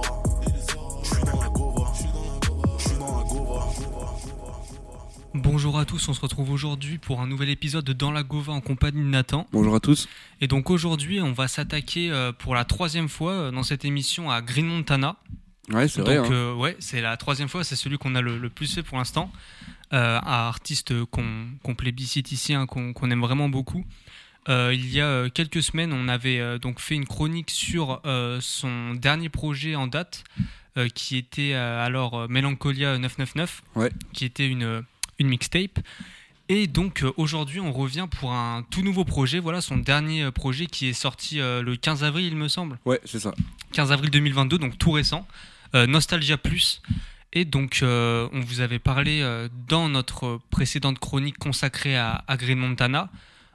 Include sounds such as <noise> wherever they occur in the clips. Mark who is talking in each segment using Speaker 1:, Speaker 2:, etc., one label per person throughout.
Speaker 1: fera. Je suis dans la gova. Je suis dans la gova.
Speaker 2: Bonjour à tous, on se retrouve aujourd'hui pour un nouvel épisode de Dans la Gova en compagnie de Nathan.
Speaker 3: Bonjour à tous.
Speaker 2: Et donc aujourd'hui, on va s'attaquer euh, pour la troisième fois euh, dans cette émission à Green Montana.
Speaker 3: Ouais, c'est
Speaker 2: Donc
Speaker 3: vrai. hein.
Speaker 2: euh, ouais, c'est la troisième fois, c'est celui qu'on a le, le plus fait pour l'instant. Euh, un artiste qu'on qu'on plébiscite ici, hein, qu'on qu'on aime vraiment beaucoup. Euh, il y a euh, quelques semaines, on avait euh, donc fait une chronique sur euh, son dernier projet en date, qui était alors Melancholia 999,
Speaker 3: Ouais.
Speaker 2: qui était une, une mixtape. Et donc aujourd'hui, on revient pour un tout nouveau projet. Voilà son dernier projet qui est sorti le 15 avril, il me semble.
Speaker 3: Ouais, c'est ça.
Speaker 2: 15 avril 2022, donc tout récent, Nostalgia Plus. Et donc, on vous avait parlé dans notre précédente chronique consacrée à, à Green Montana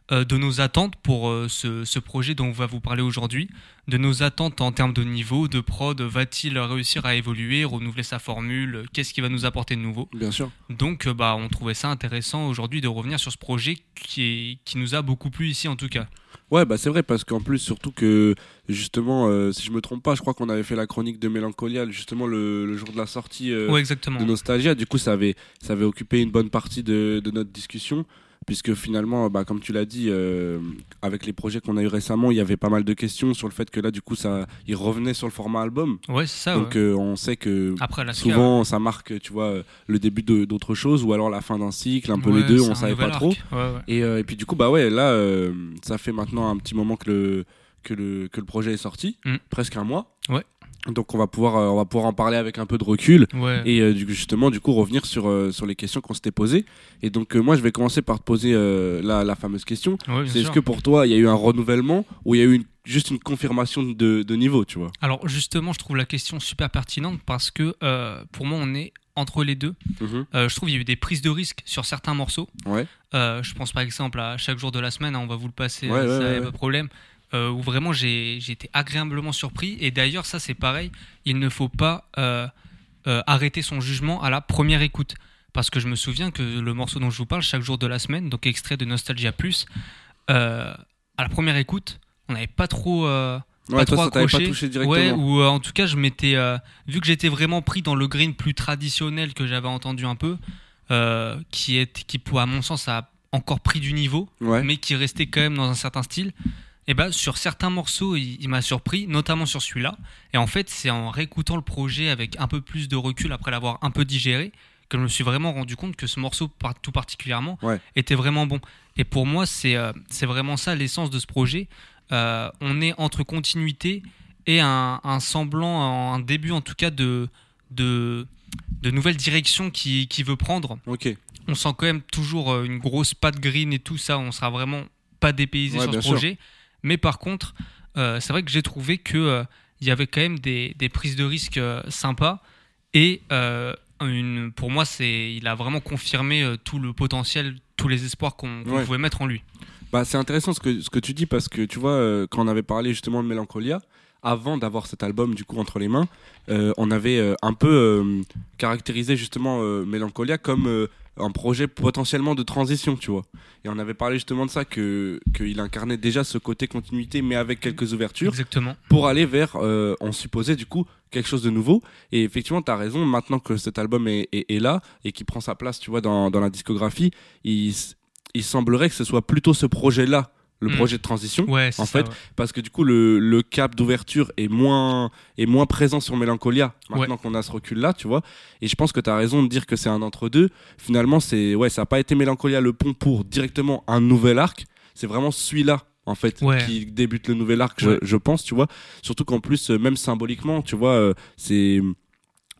Speaker 2: de nos attentes pour euh, ce, ce projet dont on va vous parler aujourd'hui, de nos attentes en termes de niveau, de prod, va-t-il réussir à évoluer, renouveler sa formule, qu'est-ce qui va nous apporter de nouveau?
Speaker 3: Bien sûr.
Speaker 2: Donc, euh, bah, on trouvait ça intéressant aujourd'hui de revenir sur ce projet qui, est, qui nous a beaucoup plu ici en tout cas.
Speaker 3: Ouais, bah c'est vrai parce qu'en plus, surtout que justement, euh, si je me trompe pas, je crois qu'on avait fait la chronique de Mélancolia justement le, le jour de la sortie euh,
Speaker 2: ouais,
Speaker 3: de Nostalgia. Du coup, ça avait, ça avait occupé une bonne partie de, de notre discussion. Puisque finalement, bah, comme tu l'as dit, euh, avec les projets qu'on a eu récemment, il y avait pas mal de questions sur le fait que là, du coup, ça, il revenait sur le format album.
Speaker 2: Ouais, c'est ça.
Speaker 3: Donc,
Speaker 2: ouais.
Speaker 3: euh, on sait que
Speaker 2: Après, la
Speaker 3: souvent, ça marque, tu vois, euh, le début de- d'autre chose ou alors la fin d'un cycle, un peu
Speaker 2: Ouais,
Speaker 3: les deux, on
Speaker 2: un
Speaker 3: savait pas trop.
Speaker 2: arc. Ouais, ouais.
Speaker 3: Et, euh, et puis du coup, bah ouais, là, euh, ça fait maintenant un petit moment que le, que le, que le projet est sorti,
Speaker 2: Mm.
Speaker 3: presque un mois.
Speaker 2: Ouais.
Speaker 3: Donc on va pouvoir, euh, on va pouvoir en parler avec un peu de recul
Speaker 2: Ouais.
Speaker 3: et euh, du justement, du coup, revenir sur, euh, sur les questions qu'on s'était posées. Et donc moi, je vais commencer par te poser la, la fameuse question.
Speaker 2: Ouais,
Speaker 3: C'est est-ce que pour toi, il y a eu un renouvellement ou il y a eu une- juste une confirmation de, de niveau, tu vois?
Speaker 2: Alors justement, je trouve la question super pertinente parce que pour moi, on est entre les deux. Euh, je trouve qu'il y a eu des prises de risque sur certains morceaux.
Speaker 3: Ouais.
Speaker 2: Euh, je pense par exemple à chaque jour de la semaine, hein, on va vous le passer,
Speaker 3: Ouais, ouais,
Speaker 2: ça
Speaker 3: ouais.
Speaker 2: pas de problème. Euh, où vraiment j'ai été agréablement surpris. Et d'ailleurs, ça c'est pareil, il ne faut pas euh, euh, arrêter son jugement à la première écoute. Parce que je me souviens que le morceau dont je vous parle, chaque jour de la semaine, donc extrait de Nostalgia Plus, euh, à la première écoute, on n'avait pas trop.
Speaker 3: Ouais,
Speaker 2: pas
Speaker 3: toi,
Speaker 2: trop
Speaker 3: pas
Speaker 2: accroché.
Speaker 3: touché directement.
Speaker 2: Ouais, ou en tout cas, je m'étais. vu que j'étais vraiment pris dans le green plus traditionnel que j'avais entendu un peu, qui, est, qui, pour- à mon sens, a encore pris du niveau,
Speaker 3: Ouais.
Speaker 2: mais qui restait quand même dans un certain style. Et ben sur certains morceaux, il, il m'a surpris, notamment sur celui-là. Et en fait, c'est en réécoutant le projet avec un peu plus de recul après l'avoir un peu digéré que je me suis vraiment rendu compte que ce morceau, tout particulièrement,
Speaker 3: Ouais.
Speaker 2: était vraiment bon. Et pour moi, c'est euh, vraiment ça l'essence de ce projet. Euh, on est entre continuité et un, un semblant, un début en tout cas de, de, de nouvelles directions qu'il qui veut prendre. On sent quand même toujours euh, une grosse patte green et tout ça. On sera vraiment pas dépaysé
Speaker 3: Ouais,
Speaker 2: sur ce
Speaker 3: sûr.
Speaker 2: Mais par contre, euh, c'est vrai que j'ai trouvé que euh, y avait quand même des, des prises de risques euh, sympas et euh, une, pour moi, il a vraiment confirmé tout le potentiel, tous les espoirs qu'on
Speaker 3: Ouais.
Speaker 2: pouvait mettre en lui.
Speaker 3: Bah, c'est intéressant ce que, ce que tu dis parce que tu vois, quand on avait parlé justement de Mélancolia, avant d'avoir cet album du coup entre les mains, euh, on avait euh, un peu euh, caractérisé justement Mélancolia comme un projet potentiellement de transition, tu vois. Et on avait parlé justement de ça, que qu'il incarnait déjà ce côté continuité mais avec quelques ouvertures
Speaker 2: Exactement.
Speaker 3: pour aller vers, euh, on supposait du coup, quelque chose de nouveau. Et effectivement, tu as raison, maintenant que cet album est, est- est là et qui prend sa place, tu vois, dans, dans la discographie, il, il semblerait que ce soit plutôt ce projet-là, le
Speaker 2: Mm.
Speaker 3: projet de transition.
Speaker 2: Ouais,
Speaker 3: En
Speaker 2: ça,
Speaker 3: fait,
Speaker 2: ouais.
Speaker 3: Parce que du coup, le, le cap d'ouverture est moins, est moins présent sur Mélancolia, maintenant
Speaker 2: Ouais.
Speaker 3: qu'on a ce recul-là, tu vois. Et je pense que tu as raison de dire que c'est un entre-deux. Finalement, c'est, ouais, ça n'a pas été Mélancolia le pont pour directement un nouvel arc. C'est vraiment celui-là, en fait, qui débute le nouvel arc, je, je pense, tu vois. Surtout qu'en plus, euh, même symboliquement, tu vois, euh, c'est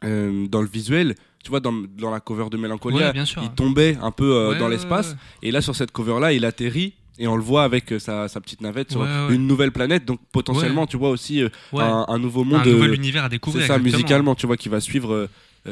Speaker 3: euh, dans le visuel, tu vois, dans, dans la cover de Mélancolia, il tombait un peu euh, dans l'espace. Et là, sur cette cover-là, il atterrit. Et on le voit avec euh, sa, sa petite navette sur
Speaker 2: Ouais, ouais.
Speaker 3: une nouvelle planète. Donc potentiellement, tu vois aussi euh, un, un nouveau monde.
Speaker 2: un nouvel
Speaker 3: euh,
Speaker 2: univers à découvrir.
Speaker 3: c'est ça, musicalement, tu vois, qui va suivre,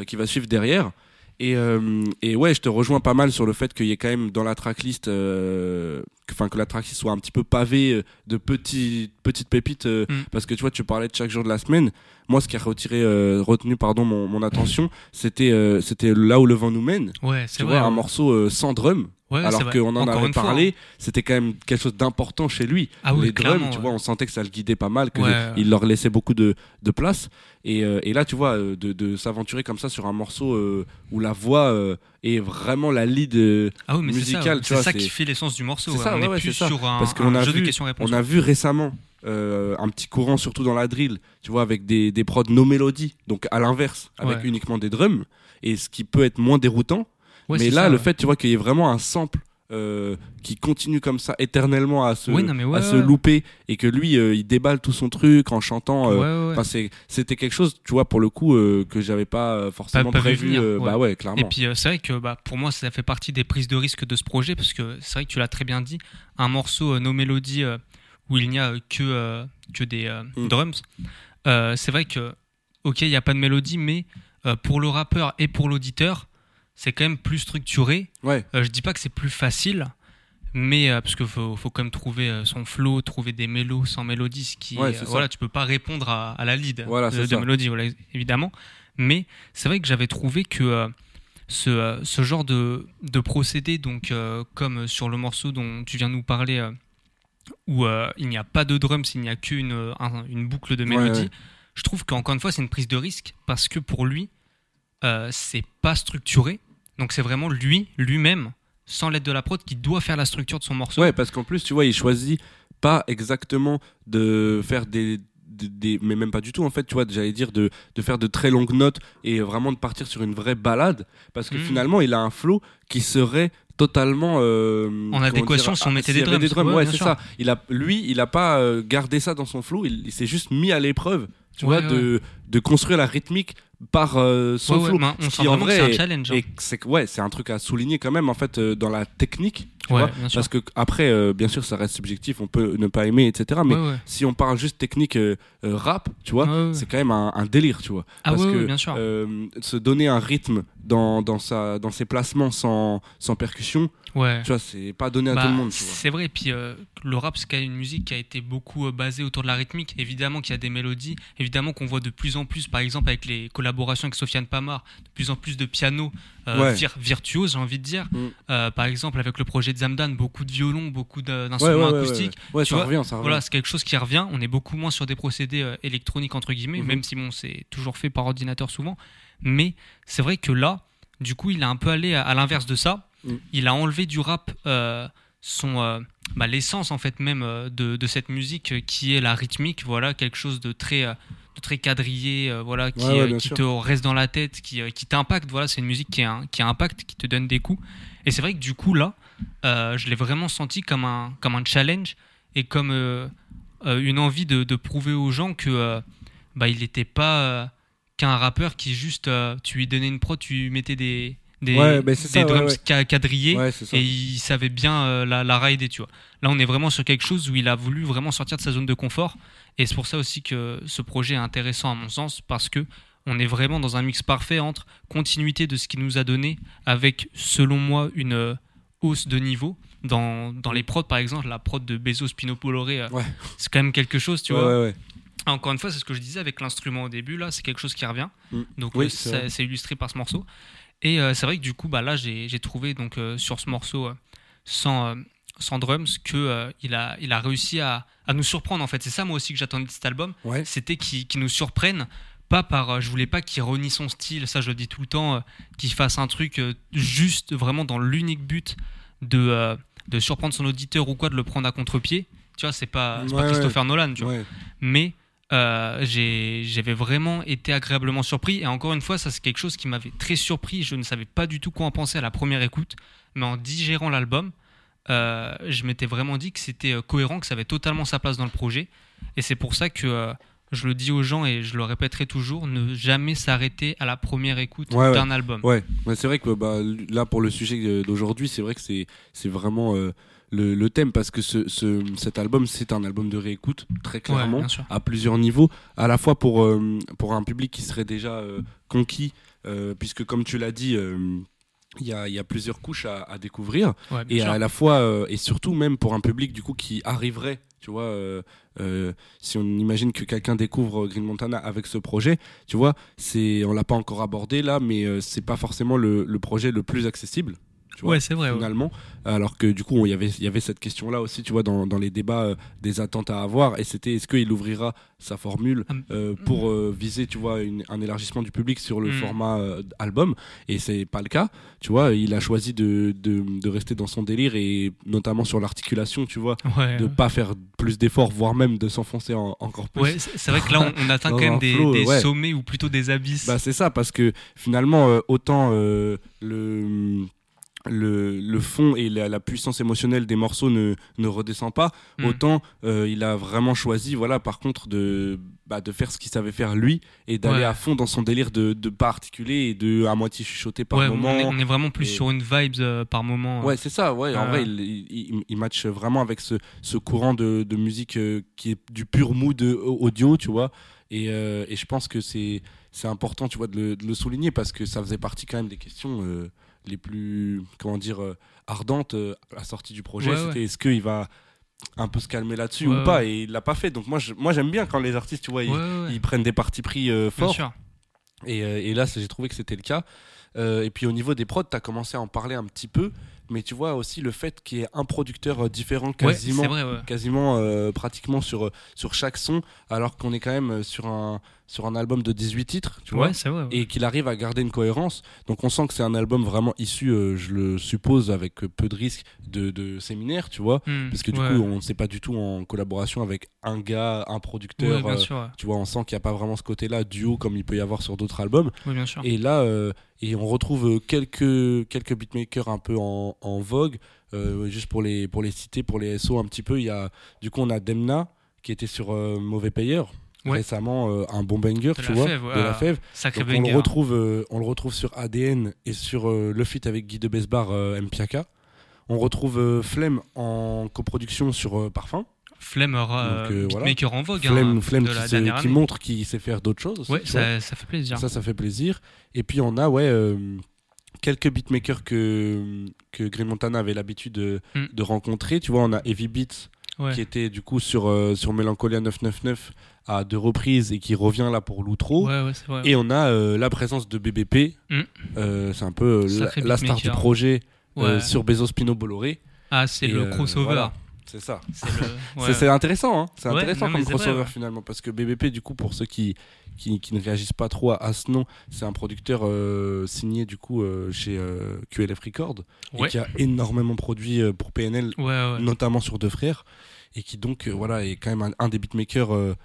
Speaker 3: qui va suivre derrière. Et, euh, et ouais, je te rejoins pas mal sur le fait qu'il y ait quand même dans la tracklist, euh, que- enfin que la tracklist soit un petit peu pavée de petits, petites pépites, euh,
Speaker 2: Mm.
Speaker 3: parce que tu vois, tu parlais de chaque jour de la semaine. Moi, ce qui a retiré, euh, retenu pardon, mon, mon attention, c'était euh, c'était là où le vent nous mène.
Speaker 2: Ouais,
Speaker 3: Tu
Speaker 2: c'est
Speaker 3: vois,
Speaker 2: vrai.
Speaker 3: un
Speaker 2: ouais.
Speaker 3: morceau euh, sans drum,
Speaker 2: Ouais,
Speaker 3: alors
Speaker 2: vrai.
Speaker 3: qu'on en
Speaker 2: Encore
Speaker 3: avait parlé,
Speaker 2: hein.
Speaker 3: c'était quand même quelque chose d'important chez lui.
Speaker 2: Ah oui,
Speaker 3: les drums, tu vois, on sentait que ça le guidait pas mal, qu'il
Speaker 2: Ouais, ouais.
Speaker 3: leur laissait beaucoup de, de place. Et, euh, et là, tu vois, de, de s'aventurer comme ça sur un morceau euh, où la voix euh, est vraiment la lead.
Speaker 2: Ah oui, mais c'est ça, qui fait l'essence du morceau.
Speaker 3: C'est
Speaker 2: ouais.
Speaker 3: ça,
Speaker 2: on
Speaker 3: ouais,
Speaker 2: est plus sur un,
Speaker 3: Parce
Speaker 2: un
Speaker 3: a
Speaker 2: jeu
Speaker 3: vu-
Speaker 2: de questions-réponses.
Speaker 3: On a vu récemment euh, un petit courant, surtout dans la drill, tu vois, avec des, des prods no mélodies, donc à l'inverse, avec
Speaker 2: Ouais.
Speaker 3: uniquement des drums, et ce qui peut être moins déroutant.
Speaker 2: Ouais,
Speaker 3: mais là,
Speaker 2: ça,
Speaker 3: le
Speaker 2: ouais.
Speaker 3: fait, tu vois, qu'il y ait vraiment un sample euh, qui continue comme ça éternellement à se,
Speaker 2: Oui, ouais,
Speaker 3: à se louper, et que lui, euh, il déballe tout son truc en chantant. euh,
Speaker 2: Ouais, ouais,
Speaker 3: C'était quelque chose, tu vois, pour le coup, que j'avais pas forcément
Speaker 2: pas
Speaker 3: prévu.
Speaker 2: ouais.
Speaker 3: Bah ouais,
Speaker 2: Et
Speaker 3: clairement.
Speaker 2: puis euh, c'est vrai que bah, pour moi ça fait partie des prises de risque de ce projet parce que c'est vrai que tu l'as très bien dit, un morceau No Melody euh, où il n'y a euh, que, euh, que des euh,
Speaker 3: Mm.
Speaker 2: drums, c'est vrai que ok il n'y a pas de mélodie mais pour le rappeur et pour l'auditeur c'est quand même plus structuré.
Speaker 3: Ouais,
Speaker 2: je dis pas que c'est plus facile mais euh, parce qu'il faut, faut quand même trouver euh, son flow, trouver des mélos sans mélodie, ce qui
Speaker 3: Ouais,
Speaker 2: voilà, tu peux pas répondre à, à la lead
Speaker 3: Voilà,
Speaker 2: de, de mélodie, voilà, évidemment. Mais c'est vrai que j'avais trouvé que ce, ce genre de, de procédé, donc comme sur le morceau dont tu viens de nous parler, où euh, il n'y a pas de drums, il n'y a qu'une euh, un- une boucle de mélodie,
Speaker 3: ouais.
Speaker 2: je trouve qu'encore une fois c'est une prise de risque parce que pour lui, euh, c'est pas structuré. Donc c'est vraiment lui, lui-même, sans l'aide de la prod, qui doit faire la structure de son morceau.
Speaker 3: Ouais, parce qu'en plus, tu vois, il choisit pas exactement de faire des, des, des- mais même pas du tout en fait, tu vois, j'allais dire de, de faire de très longues notes et vraiment de partir sur une vraie balade, parce que
Speaker 2: Mhm.
Speaker 3: finalement, il a un flow qui serait totalement euh, comment
Speaker 2: adéquation
Speaker 3: dire,
Speaker 2: si on
Speaker 3: ah,
Speaker 2: mettait des
Speaker 3: y avait
Speaker 2: drums.
Speaker 3: ouais, c'est ça. Il a, lui, il a pas euh, gardé ça dans son flow, il, il s'est juste mis à l'épreuve, tu
Speaker 2: Ouais,
Speaker 3: vois, de, de construire la rythmique par euh, son
Speaker 2: Ouais,
Speaker 3: flow. Ce qui, en
Speaker 2: que c'est
Speaker 3: vrai,
Speaker 2: un challenge. hein.
Speaker 3: C'est ouais, c'est un truc à souligner quand même en fait euh, dans la technique, tu
Speaker 2: Ouais,
Speaker 3: vois,
Speaker 2: bien sûr.
Speaker 3: parce que après, euh, bien sûr, ça reste subjectif, on peut ne pas aimer, etc. Mais si on parle juste technique euh, rap, tu vois, c'est quand même un, un délire, tu vois.
Speaker 2: Ah
Speaker 3: parce que
Speaker 2: bien sûr.
Speaker 3: se donner un rythme dans, dans, sa, dans ses placements sans, sans percussion,
Speaker 2: Ouais.
Speaker 3: tu vois, c'est pas donné à
Speaker 2: Bah,
Speaker 3: tout le monde,
Speaker 2: c'est vrai, puis euh, le rap, c'est une musique qui a été beaucoup euh, basée autour de la rythmique. Évidemment qu'il y a des mélodies, évidemment qu'on voit de plus en plus, par exemple avec les collaborations avec Sofiane Pamar, de plus en plus de piano euh,
Speaker 3: Ouais.
Speaker 2: vir- virtuose, j'ai envie de dire.
Speaker 3: Mm.
Speaker 2: Euh, par exemple avec le projet de Zamdan, beaucoup de violons, beaucoup d'instruments
Speaker 3: ouais,
Speaker 2: acoustiques. tu
Speaker 3: ça
Speaker 2: vois,
Speaker 3: revient, ça revient.
Speaker 2: Voilà, c'est quelque chose qui revient. On est beaucoup moins sur des procédés électroniques, entre guillemets,
Speaker 3: Mhm.
Speaker 2: même si bon, c'est toujours fait par ordinateur souvent. Mais c'est vrai que là, du coup, il a un peu allé à, à l'inverse de ça.
Speaker 3: Mhm.
Speaker 2: Il a enlevé du rap euh, son, euh, bah, l'essence, en fait, même euh, de, de cette musique qui est la rythmique. Voilà, quelque chose de très. de très quadrillé, euh, voilà, qui,
Speaker 3: Ouais, ouais,
Speaker 2: euh,
Speaker 3: bien
Speaker 2: qui
Speaker 3: sûr.
Speaker 2: te reste dans la tête, qui, euh, qui t'impacte. Voilà, c'est une musique qui, a un, qui a impact, qui te donne des coups. Et c'est vrai que du coup, là, je l'ai vraiment senti comme un, comme un challenge et comme une envie de, de prouver aux gens que bah, il n'était pas qu'un rappeur qui juste tu lui donnais une prod, tu lui mettais des des,
Speaker 3: Ouais, bah, c'est
Speaker 2: des
Speaker 3: ça,
Speaker 2: drums
Speaker 3: ouais.
Speaker 2: quadrillés et il savait bien euh, la, la rider, tu vois. Là, on est vraiment sur quelque chose où il a voulu vraiment sortir de sa zone de confort et c'est pour ça aussi que ce projet est intéressant à mon sens parce que on est vraiment dans un mix parfait entre continuité de ce qu'il nous a donné avec, selon moi, une euh, hausse de niveau. Dans, dans les prods, par exemple, la prod de Bezos Pino Poloré, euh,
Speaker 3: Ouais.
Speaker 2: c'est quand même quelque chose, tu
Speaker 3: Ouais,
Speaker 2: vois.
Speaker 3: ouais.
Speaker 2: Encore une fois, c'est ce que je disais avec l'instrument au début, là, c'est quelque chose qui revient.
Speaker 3: Mm.
Speaker 2: Donc,
Speaker 3: Oui, c'est
Speaker 2: illustré par ce morceau. Et euh, c'est vrai que du coup, bah, là, j'ai trouvé donc, euh, sur ce morceau, euh, sans, sans drums, qu'il il a, il a réussi à, à nous surprendre, en fait. C'est ça, moi aussi, que j'attendais de cet album
Speaker 3: Ouais.
Speaker 2: c'était qu'il nous surprenne pas par je voulais pas qu'il renie son style ça je le dis tout le temps euh, qu'il fasse un truc euh, juste vraiment dans l'unique but de euh, de surprendre son auditeur ou quoi de le prendre à contre-pied tu vois c'est pas, c'est pas
Speaker 3: Ouais,
Speaker 2: Christopher Nolan tu vois
Speaker 3: Ouais.
Speaker 2: mais euh, j'avais vraiment été agréablement surpris. Et encore une fois ça c'est quelque chose qui m'avait très surpris. Je ne savais pas du tout quoi en penser à la première écoute. Mais en digérant l'album euh, je m'étais vraiment dit que c'était euh, cohérent que ça avait totalement sa place dans le projet. Et c'est pour ça que euh, je le dis aux gens et je le répéterai toujours ne jamais s'arrêter à la première écoute
Speaker 3: Ouais, ouais.
Speaker 2: d'un album.
Speaker 3: Ouais, mais c'est vrai que bah, là pour le sujet d'aujourd'hui, c'est vrai que c'est vraiment le, le thème parce que ce, ce- cet album c'est un album de réécoute très clairement à plusieurs niveaux, à la fois pour euh, pour un public qui serait déjà euh, conquis, euh, puisque comme tu l'as dit. il y a, il y a plusieurs couches à, à découvrir
Speaker 2: Ouais,
Speaker 3: et
Speaker 2: sûr.
Speaker 3: à la fois euh, et surtout même pour un public du coup qui arriverait tu vois euh, euh, si on imagine que quelqu'un découvre Green Montana avec ce projet tu vois c'est on l'a pas encore abordé là mais c'est pas forcément le, le projet le plus accessible tu vois
Speaker 2: Ouais, c'est vrai. ouais.
Speaker 3: finalement alors que du coup il y avait y avait cette question là aussi tu vois dans, dans les débats euh, des attentes à avoir et c'était est-ce qu'il ouvrira sa formule
Speaker 2: Ah, mm.
Speaker 3: euh, pour euh, viser tu vois une- un élargissement du public sur le
Speaker 2: Mm.
Speaker 3: format album? Et c'est pas le cas tu vois il a choisi de, de, de rester dans son délire et notamment sur l'articulation tu vois
Speaker 2: Ouais,
Speaker 3: de pas faire plus d'efforts voire même de s'enfoncer en- encore plus
Speaker 2: Ouais, c'est vrai que là, on, on atteint quand même des,
Speaker 3: flow,
Speaker 2: des sommets ou plutôt des abysses.
Speaker 3: Bah c'est ça parce que finalement autant le le, le fond et la, la puissance émotionnelle des morceaux ne, ne redescend pas,
Speaker 2: Mm.
Speaker 3: autant euh, il a vraiment choisi, voilà, par contre, de, bah, de faire ce qu'il savait faire lui et d'aller
Speaker 2: Ouais.
Speaker 3: à fond dans son délire de, de pas articuler et de à moitié chuchoter par
Speaker 2: Ouais,
Speaker 3: moment.
Speaker 2: on, est, on est vraiment plus
Speaker 3: et-
Speaker 2: sur une vibe euh, par moment.
Speaker 3: Ouais, c'est ça, ouais. En vrai, il, il, il- match vraiment avec ce, ce courant de, de musique euh, qui est du pur mood audio, tu vois. Et, et je pense que c'est c'est important, tu vois, de le, de le souligner parce que ça faisait partie quand même des questions les plus, comment dire, euh, ardentes euh, à la sortie du projet.
Speaker 2: Ouais,
Speaker 3: C'était est-ce qu'il va un peu se calmer là-dessus
Speaker 2: Ouais,
Speaker 3: ou pas. Et il l'a pas fait. Donc moi, je- moi j'aime bien quand les artistes, tu vois, ils, prennent des partis pris euh,
Speaker 2: Bien
Speaker 3: forts.
Speaker 2: sûr.
Speaker 3: Et, euh, et là, j'ai trouvé que c'était le cas. Euh, et puis au niveau des prods, tu as commencé à en parler un petit peu. Mais tu vois aussi le fait qu'il y ait un producteur différent quasiment,
Speaker 2: vrai,
Speaker 3: quasiment pratiquement sur, sur chaque son, alors qu'on est quand même sur un, sur un album de 18 titres, tu vois
Speaker 2: Ouais, c'est vrai. ouais.
Speaker 3: et qu'il arrive à garder une cohérence. Donc on sent que c'est un album vraiment issu, euh, je le suppose, avec peu de risques de, de séminaire, tu vois.
Speaker 2: Hmm,
Speaker 3: Parce que du
Speaker 2: ouais.
Speaker 3: coup, on ne sait pas du tout en collaboration avec un gars, un producteur. Euh,
Speaker 2: sûr.
Speaker 3: tu vois, on sent qu'il n'y a pas vraiment ce côté-là, duo, comme il peut y avoir sur d'autres albums.
Speaker 2: Ouais, bien sûr.
Speaker 3: Et là, euh, et on retrouve quelques, quelques beatmakers un peu en, en vogue, juste pour les, pour les citer, pour les SO un petit peu. Il y a, du coup, on a Demna, qui était sur Mauvais Payeur.
Speaker 2: Ouais.
Speaker 3: récemment euh, un bon banger
Speaker 2: De
Speaker 3: tu vois
Speaker 2: fève,
Speaker 3: de la fève
Speaker 2: Sacré
Speaker 3: donc on le retrouve euh, on le retrouve sur ADN et sur euh, le feat avec Guy de Besbar Mpiaka on retrouve Flemme en coproduction sur Parfum
Speaker 2: Flemme, euh,
Speaker 3: voilà.
Speaker 2: en vogue.
Speaker 3: Flemme,
Speaker 2: hein,
Speaker 3: Flemme
Speaker 2: de
Speaker 3: qui,
Speaker 2: la
Speaker 3: se- qui montre qu'il sait faire d'autres choses aussi,
Speaker 2: Ouais, ça, ça fait plaisir.
Speaker 3: Ça, ça fait plaisir. Et puis on a ouais euh, quelques beatmakers que que Green Montana avait l'habitude de,
Speaker 2: Mm.
Speaker 3: de rencontrer. Tu vois, on a Heavy Beats
Speaker 2: Ouais.
Speaker 3: qui était du coup sur euh, sur Melancholia 999 à deux reprises et qui revient là pour l'outro.
Speaker 2: Ouais, ouais, c'est vrai.
Speaker 3: Et on a euh, la présence de BBP.
Speaker 2: Mm.
Speaker 3: Euh, c'est un peu euh, la, star du projet sur Bezos Pino Bolloré.
Speaker 2: Ah, c'est le crossover.
Speaker 3: voilà. C'est ça.
Speaker 2: C'est le. <laughs>
Speaker 3: Intéressant, hein. c'est intéressant
Speaker 2: non,
Speaker 3: comme
Speaker 2: vrai,
Speaker 3: crossover finalement, parce que BBP, du coup, pour ceux qui, qui, qui ne réagissent pas trop à, à ce nom, c'est un producteur euh, signé du coup euh, chez euh, QLF Records
Speaker 2: Ouais.
Speaker 3: et qui a énormément produit pour PNL,
Speaker 2: Ouais, ouais.
Speaker 3: notamment sur Deux Frères, et qui donc voilà est quand même un, un des beatmakers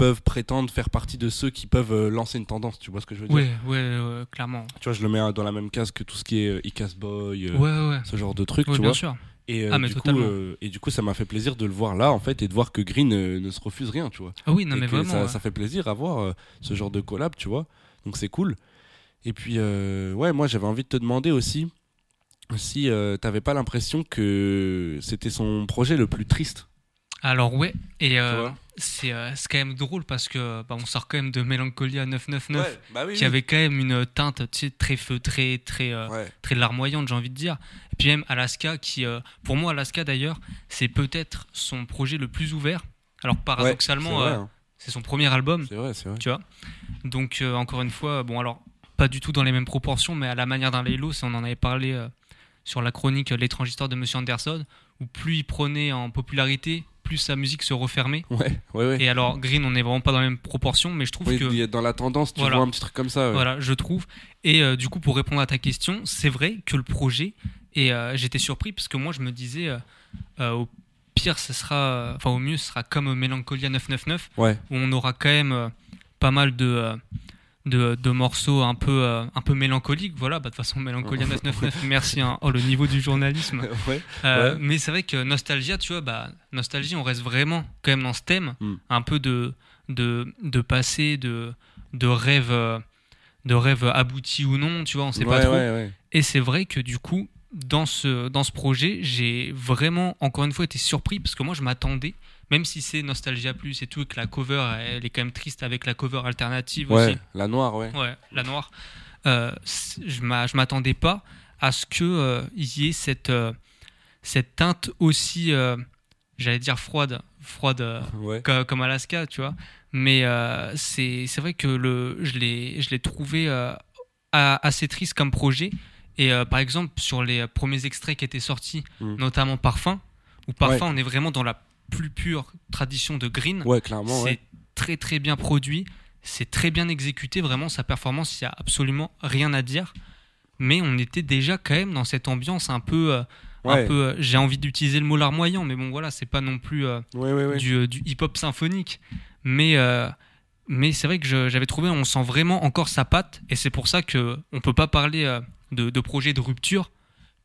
Speaker 3: peuvent prétendre faire partie de ceux qui peuvent euh, lancer une tendance. Tu vois ce que je veux dire?
Speaker 2: Ouais, ouais, ouais, clairement.
Speaker 3: Tu vois, je le mets euh, dans la même case que tout ce qui est euh, Icas Boy,
Speaker 2: Ouais, ouais.
Speaker 3: ce genre de
Speaker 2: Ouais,
Speaker 3: tu
Speaker 2: bien
Speaker 3: vois.
Speaker 2: sûr.
Speaker 3: Et, euh,
Speaker 2: Ah,
Speaker 3: du coup, euh, et du coup, ça m'a fait plaisir de le voir là, en fait, et de voir que Green euh, ne se refuse rien, tu vois.
Speaker 2: Ah oui, non,
Speaker 3: Et
Speaker 2: mais vraiment.
Speaker 3: ça,
Speaker 2: ouais.
Speaker 3: ça fait plaisir à voir ce genre de collab, tu vois. Donc c'est cool. Et puis, ouais, moi j'avais envie de te demander aussi si t'avais pas l'impression que c'était son projet le plus triste?
Speaker 2: Alors, ouais. Et euh, c'est euh, c'est quand même drôle parce que bah, on sort quand même de Mélancolia 999
Speaker 3: bah oui.
Speaker 2: qui avait quand même une teinte tu sais, très feutrée, très. euh,
Speaker 3: Ouais.
Speaker 2: très larmoyante, j'ai envie de dire. Et puis même Alaska, qui, pour moi, Alaska d'ailleurs, c'est peut-être son projet le plus ouvert. Alors paradoxalement,
Speaker 3: c'est hein.
Speaker 2: c'est son premier album,
Speaker 3: c'est vrai, c'est vrai.
Speaker 2: tu vois. Donc encore une fois, bon alors pas du tout dans les mêmes proportions, mais à la manière d'un Laylo, si on en avait parlé sur la chronique L'étrange histoire de Monsieur Anderson, où plus il prenait en popularité, plus sa musique se refermait.
Speaker 3: Ouais, ouais, ouais.
Speaker 2: Et alors Green, on n'est vraiment pas dans les mêmes proportions, mais je trouve
Speaker 3: Oui,
Speaker 2: que
Speaker 3: dans la tendance, tu
Speaker 2: Voilà.
Speaker 3: vois un petit truc comme ça. ouais.
Speaker 2: voilà, je trouve. Et euh, du coup, pour répondre à ta question, c'est vrai que le projet, et euh, j'étais surpris parce que moi, je me disais, euh, au pire, ce sera, enfin, au mieux, ce sera comme Melancholia 999,
Speaker 3: Ouais,
Speaker 2: où on aura quand même pas mal de. De, de morceaux un peu, euh, un peu mélancoliques, voilà, bah, de toute façon, Melancholia 999, <laughs> merci, hein. oh, le niveau du journalisme. <laughs>
Speaker 3: ouais.
Speaker 2: Euh,
Speaker 3: Ouais.
Speaker 2: Mais c'est vrai que Nostalgia, tu vois, bah, Nostalgie, on reste vraiment quand même dans ce thème,
Speaker 3: Mm.
Speaker 2: un peu de, de, de passé, de, de rêve, euh, de rêve abouti ou non, tu vois, on sait pas trop. Et c'est vrai que du coup, dans ce, dans ce projet, j'ai vraiment, encore une fois, été surpris parce que moi, je m'attendais, même si c'est Nostalgia Plus et tout, et que la cover, elle est quand même triste avec la cover alternative
Speaker 3: Ouais,
Speaker 2: aussi.
Speaker 3: la noire, ouais.
Speaker 2: Ouais, la noire. euh, je m'a- je m'attendais pas à ce que euh, y ait cette euh, cette teinte aussi, euh, j'allais dire froide, froide euh,
Speaker 3: Ouais.
Speaker 2: comme Alaska, tu vois. Mais c'est vrai que le, je l'ai trouvé assez triste comme projet. Et euh, par exemple, sur les premiers extraits qui étaient sortis,
Speaker 3: Mm.
Speaker 2: notamment Parfum, où Parfum, on est vraiment dans la plus pure tradition de Green.
Speaker 3: Ouais, clairement,
Speaker 2: c'est
Speaker 3: ouais.
Speaker 2: très très bien produit, c'est très bien exécuté, vraiment sa performance, il n'y a absolument rien à dire. Mais on était déjà quand même dans cette ambiance un peu, euh, un peu euh, j'ai envie d'utiliser le mot larmoyant, mais bon voilà, c'est pas non plus euh,
Speaker 3: Ouais,
Speaker 2: du, du hip-hop symphonique. Mais, euh, mais c'est vrai que j'avais trouvé, on sent vraiment encore sa patte, et c'est pour ça que on peut pas parler de, de projet de rupture,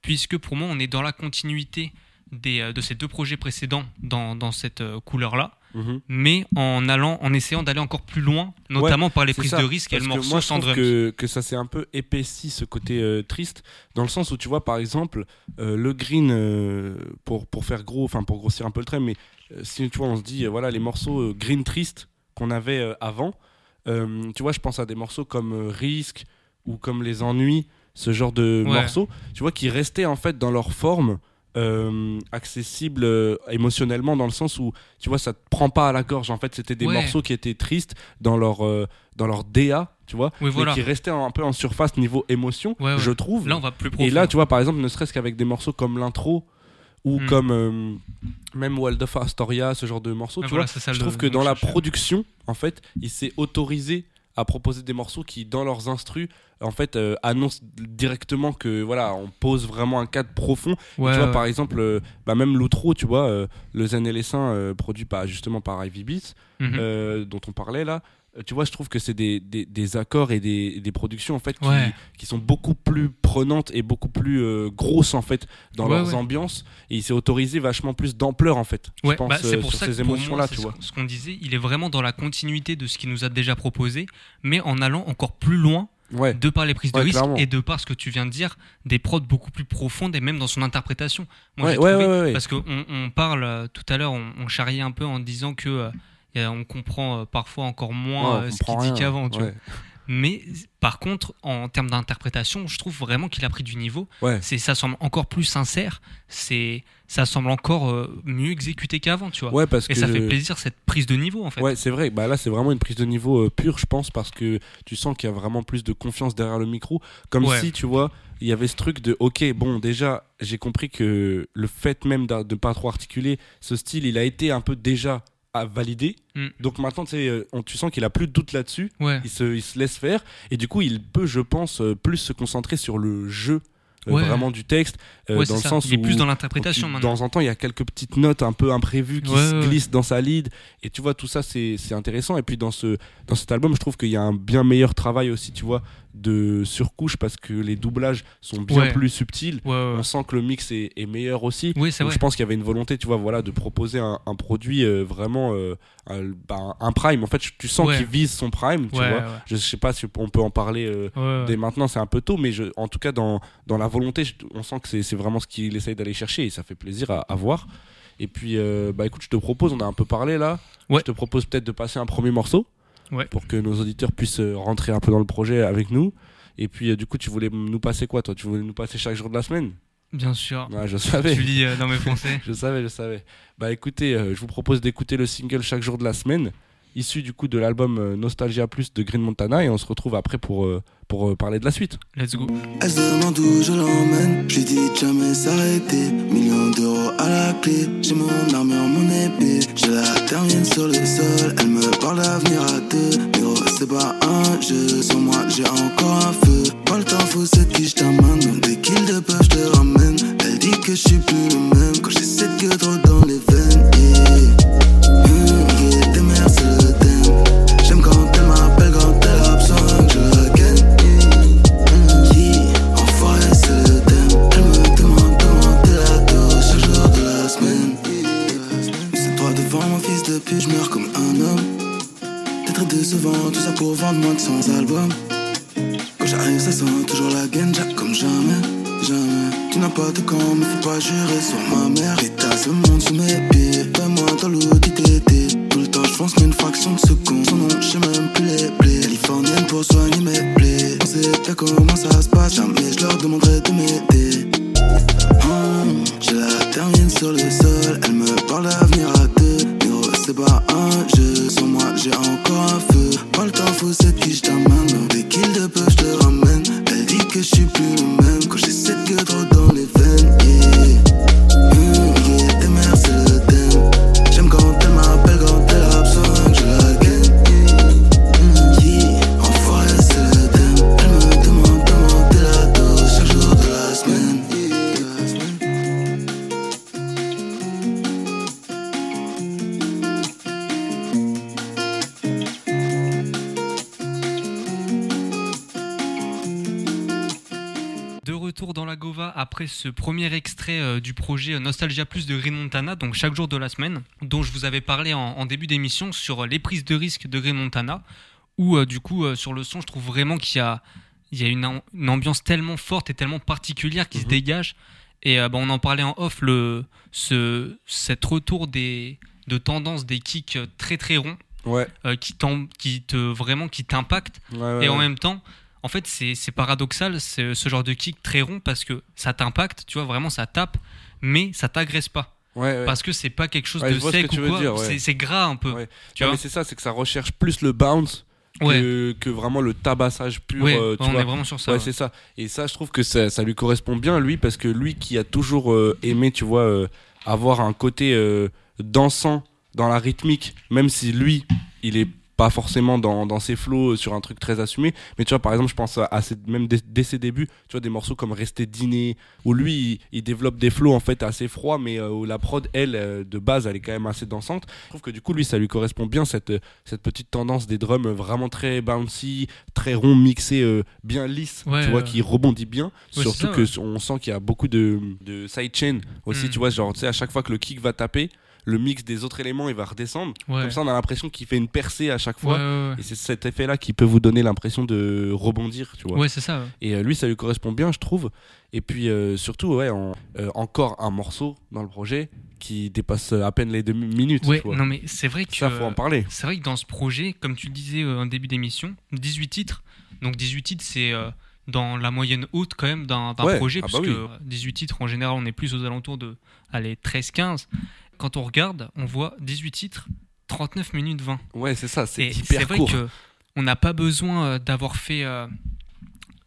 Speaker 2: puisque pour moi on est dans la continuité des, euh, de ces deux projets précédents dans, dans cette euh, couleur-là
Speaker 3: Mhm.
Speaker 2: mais en allant, en essayant d'aller encore plus loin, notamment par les prises
Speaker 3: ça,
Speaker 2: de risque et le morceau
Speaker 3: moi, je
Speaker 2: sans drums.
Speaker 3: que, que ça s'est un peu épaissi ce côté euh, triste, dans le sens où tu vois, par exemple, euh, le green, euh, pour, pour faire gros, enfin pour grossir un peu le trait, mais si tu vois, on se dit, voilà, les morceaux green triste qu'on avait avant, tu vois, je pense à des morceaux comme Risque ou comme Les Ennuis, ce genre de
Speaker 2: Ouais.
Speaker 3: morceaux, tu vois, qui restaient en fait dans leur forme. Euh, accessible euh, émotionnellement dans le sens où tu vois ça te prend pas à la gorge en fait c'était des
Speaker 2: Ouais.
Speaker 3: morceaux qui étaient tristes dans leur euh, dans leur DA tu vois
Speaker 2: Oui, voilà.
Speaker 3: mais qui restaient un peu en surface niveau émotion
Speaker 2: Ouais, ouais.
Speaker 3: je trouve
Speaker 2: Là, on va plus profond.
Speaker 3: et là tu vois par exemple ne serait-ce qu'avec des morceaux comme l'intro ou
Speaker 2: Hmm.
Speaker 3: comme même Waldorf Astoria ce genre de morceaux tu
Speaker 2: voilà,
Speaker 3: vois je trouve que dans la production en fait il s'est autorisé à proposer des morceaux qui dans leurs instrus en fait euh, annoncent directement que voilà on pose vraiment un cadre profond
Speaker 2: Ouais,
Speaker 3: tu vois,
Speaker 2: ouais.
Speaker 3: par exemple, euh, bah, même l'outro, tu vois, euh, le Zen et les Saints, euh, produit par, justement par Ivy Beats,
Speaker 2: Mhm.
Speaker 3: dont on parlait là, tu vois, je trouve que c'est des, des, des accords et des, des productions en fait qui,
Speaker 2: Ouais.
Speaker 3: qui sont beaucoup plus prenantes et beaucoup plus euh, grosses en fait dans
Speaker 2: Ouais,
Speaker 3: leurs
Speaker 2: ouais.
Speaker 3: ambiances et il s'est autorisé vachement plus d'ampleur en fait. je pense
Speaker 2: bah, c'est
Speaker 3: euh,
Speaker 2: pour
Speaker 3: sur
Speaker 2: ça
Speaker 3: ces
Speaker 2: que pour
Speaker 3: émotions
Speaker 2: moi,
Speaker 3: là,
Speaker 2: c'est
Speaker 3: tu
Speaker 2: ce-
Speaker 3: vois.
Speaker 2: ce qu'on disait, il est vraiment dans la continuité de ce qu'il nous a déjà proposé, mais en allant encore plus loin de par les prises de risque
Speaker 3: clairement.
Speaker 2: et de par ce que tu viens de dire, des prods beaucoup plus profondes et même dans son interprétation. Moi, trouvé- parce qu'on on parle euh, tout à l'heure, on, on charriait un peu en disant que euh, on comprend euh, parfois encore moins
Speaker 3: Ouais,
Speaker 2: euh, ce qu'il dit qu'avant.
Speaker 3: Ouais.
Speaker 2: Mais par contre, en termes d'interprétation, je trouve vraiment qu'il a pris du niveau.
Speaker 3: Ouais.
Speaker 2: C'est ça semble encore plus sincère. C'est ça semble encore euh, mieux exécuté qu'avant, tu vois.
Speaker 3: Ouais, parce
Speaker 2: Et
Speaker 3: que
Speaker 2: ça fait plaisir cette prise de niveau en fait.
Speaker 3: Ouais, c'est vrai. Bah là, c'est vraiment une prise de niveau euh, pure, je pense, parce que tu sens qu'il y a vraiment plus de confiance derrière le micro. Comme
Speaker 2: Ouais.
Speaker 3: si, tu vois, il y avait ce truc de, ok, bon, déjà, j'ai compris que le fait même de ne pas trop articuler ce style, il a été un peu déjà à valider.
Speaker 2: Mm.
Speaker 3: Donc maintenant, euh, on- tu sens qu'il a plus de doute là-dessus.
Speaker 2: Ouais.
Speaker 3: Il se, il se laisse faire. Et du coup, il peut, je pense, euh, plus se concentrer sur le jeu. euh,
Speaker 2: Ouais.
Speaker 3: vraiment du texte euh,
Speaker 2: Ouais,
Speaker 3: dans le
Speaker 2: ça.
Speaker 3: sens
Speaker 2: il est
Speaker 3: où
Speaker 2: plus dans l'interprétation maintenant.
Speaker 3: Dans un temps, il y a quelques petites notes un peu imprévues qui
Speaker 2: Ouais,
Speaker 3: se
Speaker 2: ouais.
Speaker 3: glissent dans sa lead. Et tu vois, tout ça, c'est intéressant. Et puis, dans, ce, dans cet album, je trouve qu'il y a un bien meilleur travail aussi, tu vois, de surcouche parce que les doublages sont bien plus subtils. On sent que le mix est, est meilleur aussi.
Speaker 2: Oui,
Speaker 3: Donc, je pense qu'il y avait une volonté, tu vois, voilà, de proposer un, un produit euh, vraiment euh, un, bah, un prime. En fait, tu sens qu'il vise son prime, tu vois. Je sais pas si on peut en parler dès maintenant, c'est un peu tôt, mais je, en tout cas, dans, dans la volonté, je- on sent que c'est c'est vraiment ce qu'il essaye d'aller chercher et ça fait plaisir à, à voir. Et puis, euh, bah écoute, je te propose, on a un peu parlé là.
Speaker 2: Ouais.
Speaker 3: Je te propose peut-être de passer un premier morceau
Speaker 2: Ouais.
Speaker 3: pour que nos auditeurs puissent euh, rentrer un peu dans le projet avec nous. Et puis, euh, du coup, tu voulais nous passer quoi, toi? Tu voulais nous passer chaque jour de la semaine?
Speaker 2: Bien sûr.
Speaker 3: Je savais.
Speaker 2: Tu lis euh, dans mes <laughs> pensées.
Speaker 3: Je savais, je savais. Bah écoutez, je vous propose d'écouter le single chaque jour de la semaine, issu du coup de l'album euh, Nostalgia Plus de Green Montana, et on se retrouve après pour, euh, pour euh, parler de la suite.
Speaker 2: Let's go.
Speaker 1: Elle se demande où je l'emmène? Je lui dis de jamais s'arrêter. Millions d'euros à la clé. J'ai mon armure, mon épée. Je la termine sur le sol. Elle me parle d'avenir à deux. Mais oh, c'est pas un jeu. Sur moi, j'ai encore un feu. Pas le temps fou, c'est qui je t'amène. Des kills de peur, je te ramène. Elle dit que je suis plus le même. Quand j'ai cette gueule trop dans les veines. Yeah. Yeah, pute, je meurs comme un homme. T'es très décevant, tout ça pour vendre moins de 100 albums. Quand j'arrive, ça sent toujours la Jack comme jamais, jamais. Tu n'as pas de camp, mais faut pas jurer sur ma mère. Et tasse le monde sous mes pieds. Fais-moi dans l'audit TT. Tout le temps, je fonce, mais une fraction de seconde. Son nom, je même plus les plaies. Californienne pour soigner mes plaies. On sait bien comment ça se passe. Jamais je leur demanderai de m'aider. Hum, J'ai la termine sur le sol, elle me parle d'avenir à c'est pas un jeu, sans moi j'ai encore un feu. Pas le temps fou, c'est qui je t'amène. Dès qu'il de peu, je te ramène. Elle dit que je suis plus le même quand j'ai cette gueule trop dans les
Speaker 2: après ce premier extrait euh, du projet Nostalgia Plus de Green Montana, donc chaque jour de la semaine, dont je vous avais parlé en, en début d'émission sur les prises de risque de Green Montana, où euh, du coup euh, sur le son je trouve vraiment qu'il y a, il y a une, am- une ambiance tellement forte et tellement particulière qui se
Speaker 3: Mhm.
Speaker 2: dégage. Et euh, bah, on en parlait en off, le, ce, cet retour des, de tendance des kicks euh, très très ronds,
Speaker 3: Ouais,
Speaker 2: euh, qui, qui te vraiment qui
Speaker 3: ouais, ouais,
Speaker 2: et en même temps, en fait, c'est paradoxal ce, ce genre de kick très rond parce que ça t'impacte, tu vois, vraiment ça tape, mais ça t'agresse pas.
Speaker 3: Ouais, ouais.
Speaker 2: Parce que c'est pas quelque chose
Speaker 3: Ouais,
Speaker 2: de sec
Speaker 3: que tu
Speaker 2: ou
Speaker 3: veux
Speaker 2: quoi. C'est- gras un peu.
Speaker 3: Ouais.
Speaker 2: Tu
Speaker 3: Non,
Speaker 2: vois
Speaker 3: mais c'est ça, c'est que ça recherche plus le bounce que, que vraiment le tabassage pur. euh, tu
Speaker 2: on
Speaker 3: vois.
Speaker 2: est vraiment sur ça.
Speaker 3: c'est ça. Et ça, je trouve que ça, ça lui correspond bien, lui, parce que lui qui a toujours euh, aimé, tu vois, euh, avoir un côté euh, dansant dans la rythmique, même si lui, il est pas forcément dans, dans ses flows euh, sur un truc très assumé. Mais tu vois, par exemple, je pense à, à ses- même dès, dès ses débuts, tu vois, des morceaux comme Rester dîner, où lui, il, il développe des flows en fait assez froids, mais euh, où la prod, elle, euh, de base, elle est quand même assez dansante. Je trouve que du coup, lui, ça lui correspond bien, cette, cette petite tendance des drums vraiment très bouncy, très rond, mixé, euh, bien lisse,
Speaker 2: Ouais,
Speaker 3: tu vois, qui rebondit bien.
Speaker 2: Ouais,
Speaker 3: Surtout
Speaker 2: ça,
Speaker 3: que
Speaker 2: ouais.
Speaker 3: on sent qu'il y a beaucoup de, de sidechain aussi,
Speaker 2: Mm.
Speaker 3: tu vois, genre, tu sais, à chaque fois que le kick va taper, le mix des autres éléments, il va redescendre.
Speaker 2: Ouais.
Speaker 3: Comme ça, on a l'impression qu'il fait une percée à chaque fois.
Speaker 2: ouais.
Speaker 3: Et c'est cet effet-là qui peut vous donner l'impression de rebondir, tu vois.
Speaker 2: Ouais, c'est ça.
Speaker 3: Et euh, lui, ça lui correspond bien, je trouve. Et puis euh, surtout, ouais, en- euh, encore un morceau dans le projet qui dépasse à peine les deux minutes.
Speaker 2: Ouais, non mais c'est vrai que
Speaker 3: Ça, faut en parler.
Speaker 2: c'est vrai que dans ce projet, comme tu le disais en début d'émission, 18 titres. Donc 18 titres, c'est dans la moyenne haute quand même d'un
Speaker 3: Ouais,
Speaker 2: projet,
Speaker 3: ah bah
Speaker 2: puisque
Speaker 3: oui.
Speaker 2: euh, 18 titres en général, on est plus aux alentours de allez 13-15. Quand on regarde, on voit 18 titres, 39 minutes 20.
Speaker 3: Ouais, c'est ça, c'est
Speaker 2: Et c'est
Speaker 3: hyper
Speaker 2: vrai
Speaker 3: court.
Speaker 2: que on n'a pas besoin euh, d'avoir fait euh,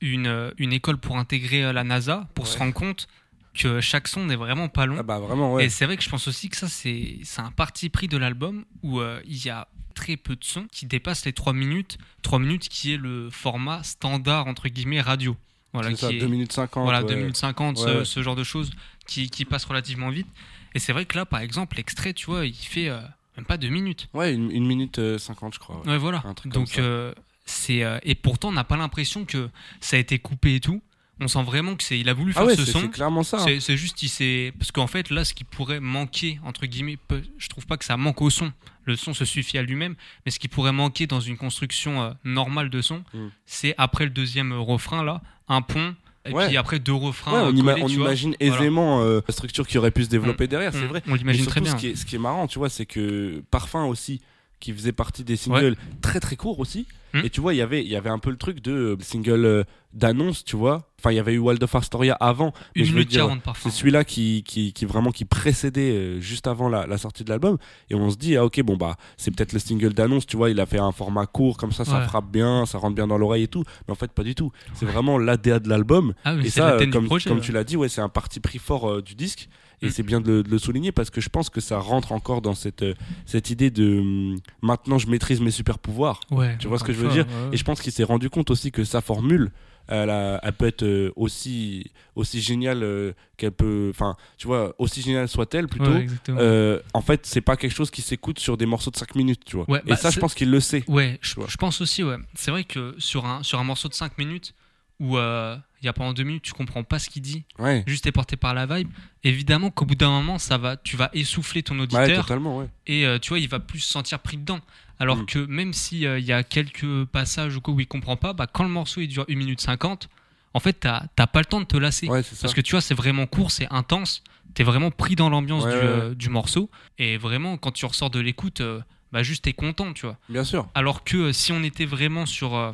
Speaker 2: une, euh, une école pour intégrer la NASA pour se rendre compte que chaque son n'est vraiment pas long.
Speaker 3: Ah bah vraiment, ouais.
Speaker 2: Et c'est vrai que je pense aussi que ça, c'est un parti pris de l'album où euh, il y a très peu de sons qui dépassent les 3 minutes. 3 minutes qui est le format standard, entre guillemets, radio. Voilà, qui
Speaker 3: ça,
Speaker 2: est-
Speaker 3: 2 minutes 50.
Speaker 2: voilà,
Speaker 3: ouais.
Speaker 2: 2 minutes 50,
Speaker 3: Ouais,
Speaker 2: ce,
Speaker 3: ouais.
Speaker 2: ce genre de choses qui, qui passent relativement vite. Et c'est vrai que là, par exemple, l'extrait, tu vois, il fait euh, même pas 2 minutes.
Speaker 3: Ouais, une, une minute euh, 50, je crois. ouais.
Speaker 2: Ouais, voilà.
Speaker 3: Un truc comme
Speaker 2: Donc,
Speaker 3: ça.
Speaker 2: euh, c'est et pourtant, on n'a pas l'impression que ça a été coupé et tout. On sent vraiment que c'est, il a voulu faire
Speaker 3: Ah ouais,
Speaker 2: ce
Speaker 3: c'est
Speaker 2: son.
Speaker 3: c'est clairement ça. hein.
Speaker 2: C'est c'est juste, il s'est. Parce qu'en fait, là, ce qui pourrait manquer, entre guillemets, peu- je trouve pas que ça manque au son. Le son se suffit à lui-même. Mais ce qui pourrait manquer dans une construction normale de son,
Speaker 3: Mm.
Speaker 2: c'est après le deuxième refrain, là, un pont. Et
Speaker 3: Ouais.
Speaker 2: puis après deux refrains.
Speaker 3: Ouais, on, ima- imagine
Speaker 2: Voilà.
Speaker 3: aisément euh, la structure qui aurait pu se développer derrière, c'est
Speaker 2: Mm,
Speaker 3: vrai.
Speaker 2: On l'imagine très bien.
Speaker 3: Ce qui, est, ce qui est marrant, tu vois, c'est que Parfum aussi, qui faisait partie des singles très très courts aussi.
Speaker 2: Mm.
Speaker 3: Et tu vois, il y avait- il y avait un peu le truc de euh, single euh, d'annonce, tu vois. Enfin, il y avait eu Wild of Astoria avant, mais
Speaker 2: Une
Speaker 3: je veux
Speaker 2: minute
Speaker 3: dire,
Speaker 2: 40 parfois.
Speaker 3: c'est celui-là qui, qui, qui vraiment qui précédait euh, juste avant la, la sortie de l'album. Et on se dit, ah ok, bon bah, c'est peut-être le single d'annonce, tu vois, il a fait un format court, comme ça, ça frappe bien, ça rentre bien dans l'oreille et tout. Mais en fait, pas du tout. C'est vraiment l'ADA de l'album.
Speaker 2: Ah
Speaker 3: Et ça, comme,
Speaker 2: projet.
Speaker 3: comme tu l'as dit, ouais, c'est un parti pris fort du disque. Et
Speaker 2: Mm.
Speaker 3: c'est bien de le, de le souligner parce que je pense que ça rentre encore dans cette, euh, cette idée de hum, maintenant je maîtrise mes super pouvoirs.
Speaker 2: Ouais,
Speaker 3: Tu vois ce que je veux dire
Speaker 2: ouais.
Speaker 3: Et je pense qu'il s'est rendu compte aussi que sa formule, elle, a- elle peut être euh, aussi, aussi géniale euh, qu'elle peut. Enfin, tu vois, aussi géniale soit-elle plutôt.
Speaker 2: Ouais,
Speaker 3: euh, en fait, c'est pas quelque chose qui s'écoute sur des morceaux de 5 minutes, tu vois.
Speaker 2: Ouais,
Speaker 3: Et
Speaker 2: bah,
Speaker 3: ça, je pense qu'il le sait.
Speaker 2: Ouais, je, pense aussi, ouais. C'est vrai que sur un, sur un morceau de 5 minutes où euh, il y a pendant 2 minutes, tu comprends pas ce qu'il dit,
Speaker 3: Ouais.
Speaker 2: juste t'es porté par la vibe, évidemment qu'au bout d'un moment, ça va, tu vas essouffler ton
Speaker 3: Ouais,
Speaker 2: auditeur
Speaker 3: totalement, ouais.
Speaker 2: et euh, tu vois, il va plus se sentir pris dedans. Alors
Speaker 3: Mm.
Speaker 2: que même s'il y a quelques passages ou quoi où il comprend pas, bah, quand le morceau il dure 1 minute 50, en fait, t'as pas le temps de te lasser.
Speaker 3: Ouais.
Speaker 2: Parce que tu vois, c'est vraiment court, c'est intense. T'es vraiment pris dans l'ambiance
Speaker 3: Ouais,
Speaker 2: du,
Speaker 3: ouais,
Speaker 2: euh, du morceau. Et vraiment, quand tu ressors de l'écoute, euh, bah juste t'es content, tu vois.
Speaker 3: Bien sûr.
Speaker 2: Alors que euh, si on était vraiment sur, euh,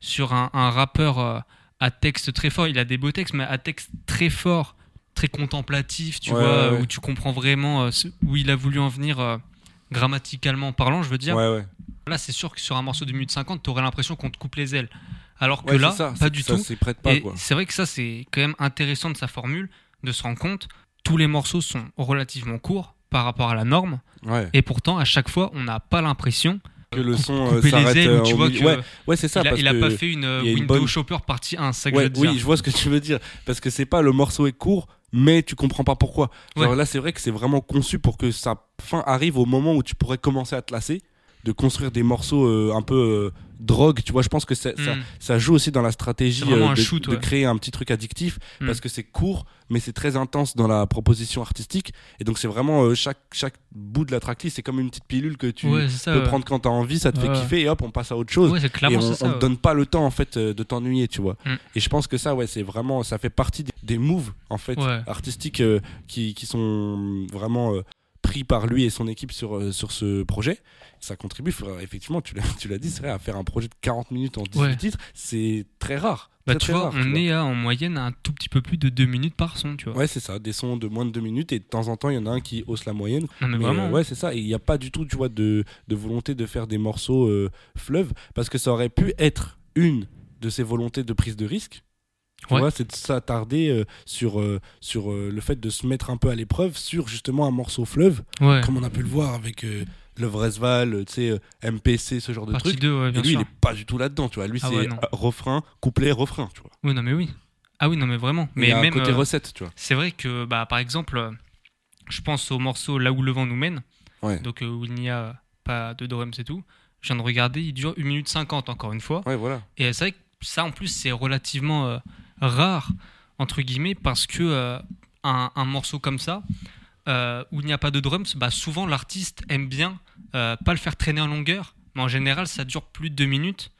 Speaker 2: sur un, un rappeur euh, à texte très fort. Il a des beaux textes, mais à texte très fort, très contemplatif, tu
Speaker 3: Ouais,
Speaker 2: vois,
Speaker 3: ouais,
Speaker 2: où tu comprends vraiment euh, où il a voulu en venir euh, grammaticalement parlant, je veux dire.
Speaker 3: Ouais.
Speaker 2: Là, c'est sûr que sur un morceau de minute 50, tu aurais l'impression qu'on te coupe les ailes. Alors que là,
Speaker 3: ça,
Speaker 2: pas du
Speaker 3: ça
Speaker 2: tout. c'est vrai que ça, c'est quand même intéressant de sa formule, de se rendre compte. Tous les morceaux sont relativement courts par rapport à la norme, et pourtant, à chaque fois, on n'a pas l'impression
Speaker 3: Que le son euh, s'arrête euh, Ouais, ouais c'est ça.
Speaker 2: il, a,
Speaker 3: parce
Speaker 2: il a
Speaker 3: que-
Speaker 2: pas fait une,
Speaker 3: bonne-
Speaker 2: Shopper partie 1, c'est ça que
Speaker 3: Ouais,
Speaker 2: je veux dire.
Speaker 3: oui, je vois ce que tu veux dire. Parce que c'est pas le morceau est court, mais tu comprends pas pourquoi. Genre
Speaker 2: Ouais.
Speaker 3: là, c'est vrai que c'est vraiment conçu pour que sa fin arrive au moment où tu pourrais commencer à te lasser, de construire des morceaux euh, un peu euh, drogue. Tu vois, je pense que ça, ça,
Speaker 2: Mm.
Speaker 3: ça joue aussi dans la stratégie euh, de,
Speaker 2: shoot,
Speaker 3: de
Speaker 2: ouais.
Speaker 3: créer un petit truc addictif
Speaker 2: Mm.
Speaker 3: parce que c'est court, mais c'est très intense dans la proposition artistique. Et donc, c'est vraiment euh, chaque, chaque bout de la tracklist, c'est comme une petite pilule que tu
Speaker 2: Ouais, c'est ça.
Speaker 3: peux
Speaker 2: ouais.
Speaker 3: prendre quand t'as envie, ça te fait kiffer et hop, on passe à autre chose et on,
Speaker 2: ça.
Speaker 3: on te donne pas le temps en fait euh, de t'ennuyer tu vois
Speaker 2: Mm.
Speaker 3: et je pense que ça ouais c'est vraiment ça fait partie des, des moves en fait artistiques euh, qui, qui sont vraiment pris par lui et son équipe sur, euh, sur ce projet ça contribue effectivement tu l'as <laughs> tu l'as dit c'est vrai à faire un projet de 40 minutes en 18
Speaker 2: Ouais.
Speaker 3: titres c'est très rare
Speaker 2: Bah,
Speaker 3: Très,
Speaker 2: tu
Speaker 3: très
Speaker 2: vois,
Speaker 3: rare, tu
Speaker 2: on est à, en moyenne à un tout petit peu plus de 2 minutes par son, tu vois.
Speaker 3: ouais c'est ça des sons de moins de 2 minutes et de temps en temps il y en a un qui hausse la moyenne
Speaker 2: Non, mais,
Speaker 3: Mais,
Speaker 2: vraiment.
Speaker 3: euh, ouais, c'est ça. Et il n'y a pas du tout, tu vois, de, de volonté de faire des morceaux euh, fleuves, parce que ça aurait pu être une de ces volontés de prise de risque. Tu
Speaker 2: Ouais.
Speaker 3: vois, c'est de s'attarder euh, sur, euh, sur euh, le fait de se mettre un peu à l'épreuve sur justement un morceau fleuve,
Speaker 2: ouais.
Speaker 3: comme on a pu le voir avec le Vresval, euh, tu sais, MPC, ce genre de
Speaker 2: Partie
Speaker 3: truc.
Speaker 2: 2, ouais,
Speaker 3: Et lui,
Speaker 2: sûr.
Speaker 3: il est pas du tout là-dedans, tu vois. Lui,
Speaker 2: Ah
Speaker 3: c'est refrain, couplet, refrain, tu vois.
Speaker 2: Oui, non, mais oui. Ah oui, non, mais vraiment.
Speaker 3: Mais
Speaker 2: même.
Speaker 3: côté recette, tu vois.
Speaker 2: C'est vrai que, bah, par exemple, je pense au morceau Là où le vent nous mène, donc où il n'y a pas de drums et tout. Je viens de regarder, il dure 1 minute 50 encore une fois.
Speaker 3: Ouais, voilà.
Speaker 2: Et c'est vrai que ça, en plus, c'est relativement euh, rare, entre guillemets, parce que euh, un, un morceau comme ça, euh, où il n'y a pas de drums, bah, souvent l'artiste aime bien pas le faire traîner en longueur, mais en général, ça dure plus de deux minutes.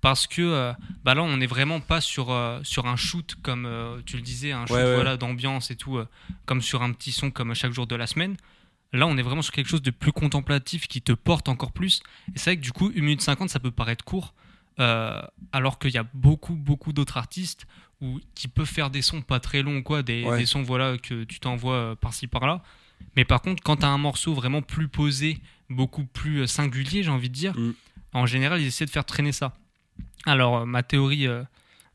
Speaker 2: Parce que euh, bah là, on n'est vraiment pas sur, euh, sur un shoot comme euh, tu le disais, un shoot
Speaker 3: Ouais, ouais.
Speaker 2: voilà, d'ambiance et tout, comme sur un petit son comme chaque jour de la semaine. Là, on est vraiment sur quelque chose de plus contemplatif qui te porte encore plus. Et c'est vrai que du coup, 1 minute 50, ça peut paraître court. Euh, alors qu'il y a beaucoup, beaucoup d'autres artistes où, qui peuvent faire des sons pas très longs, quoi, des,
Speaker 3: Ouais.
Speaker 2: des sons voilà, que tu t'envoies euh, par-ci par-là. Mais par contre, quand tu as un morceau vraiment plus posé, beaucoup plus euh, singulier, j'ai envie de dire,
Speaker 3: Mm.
Speaker 2: en général, ils essaient de faire traîner ça. Alors, ma théorie euh,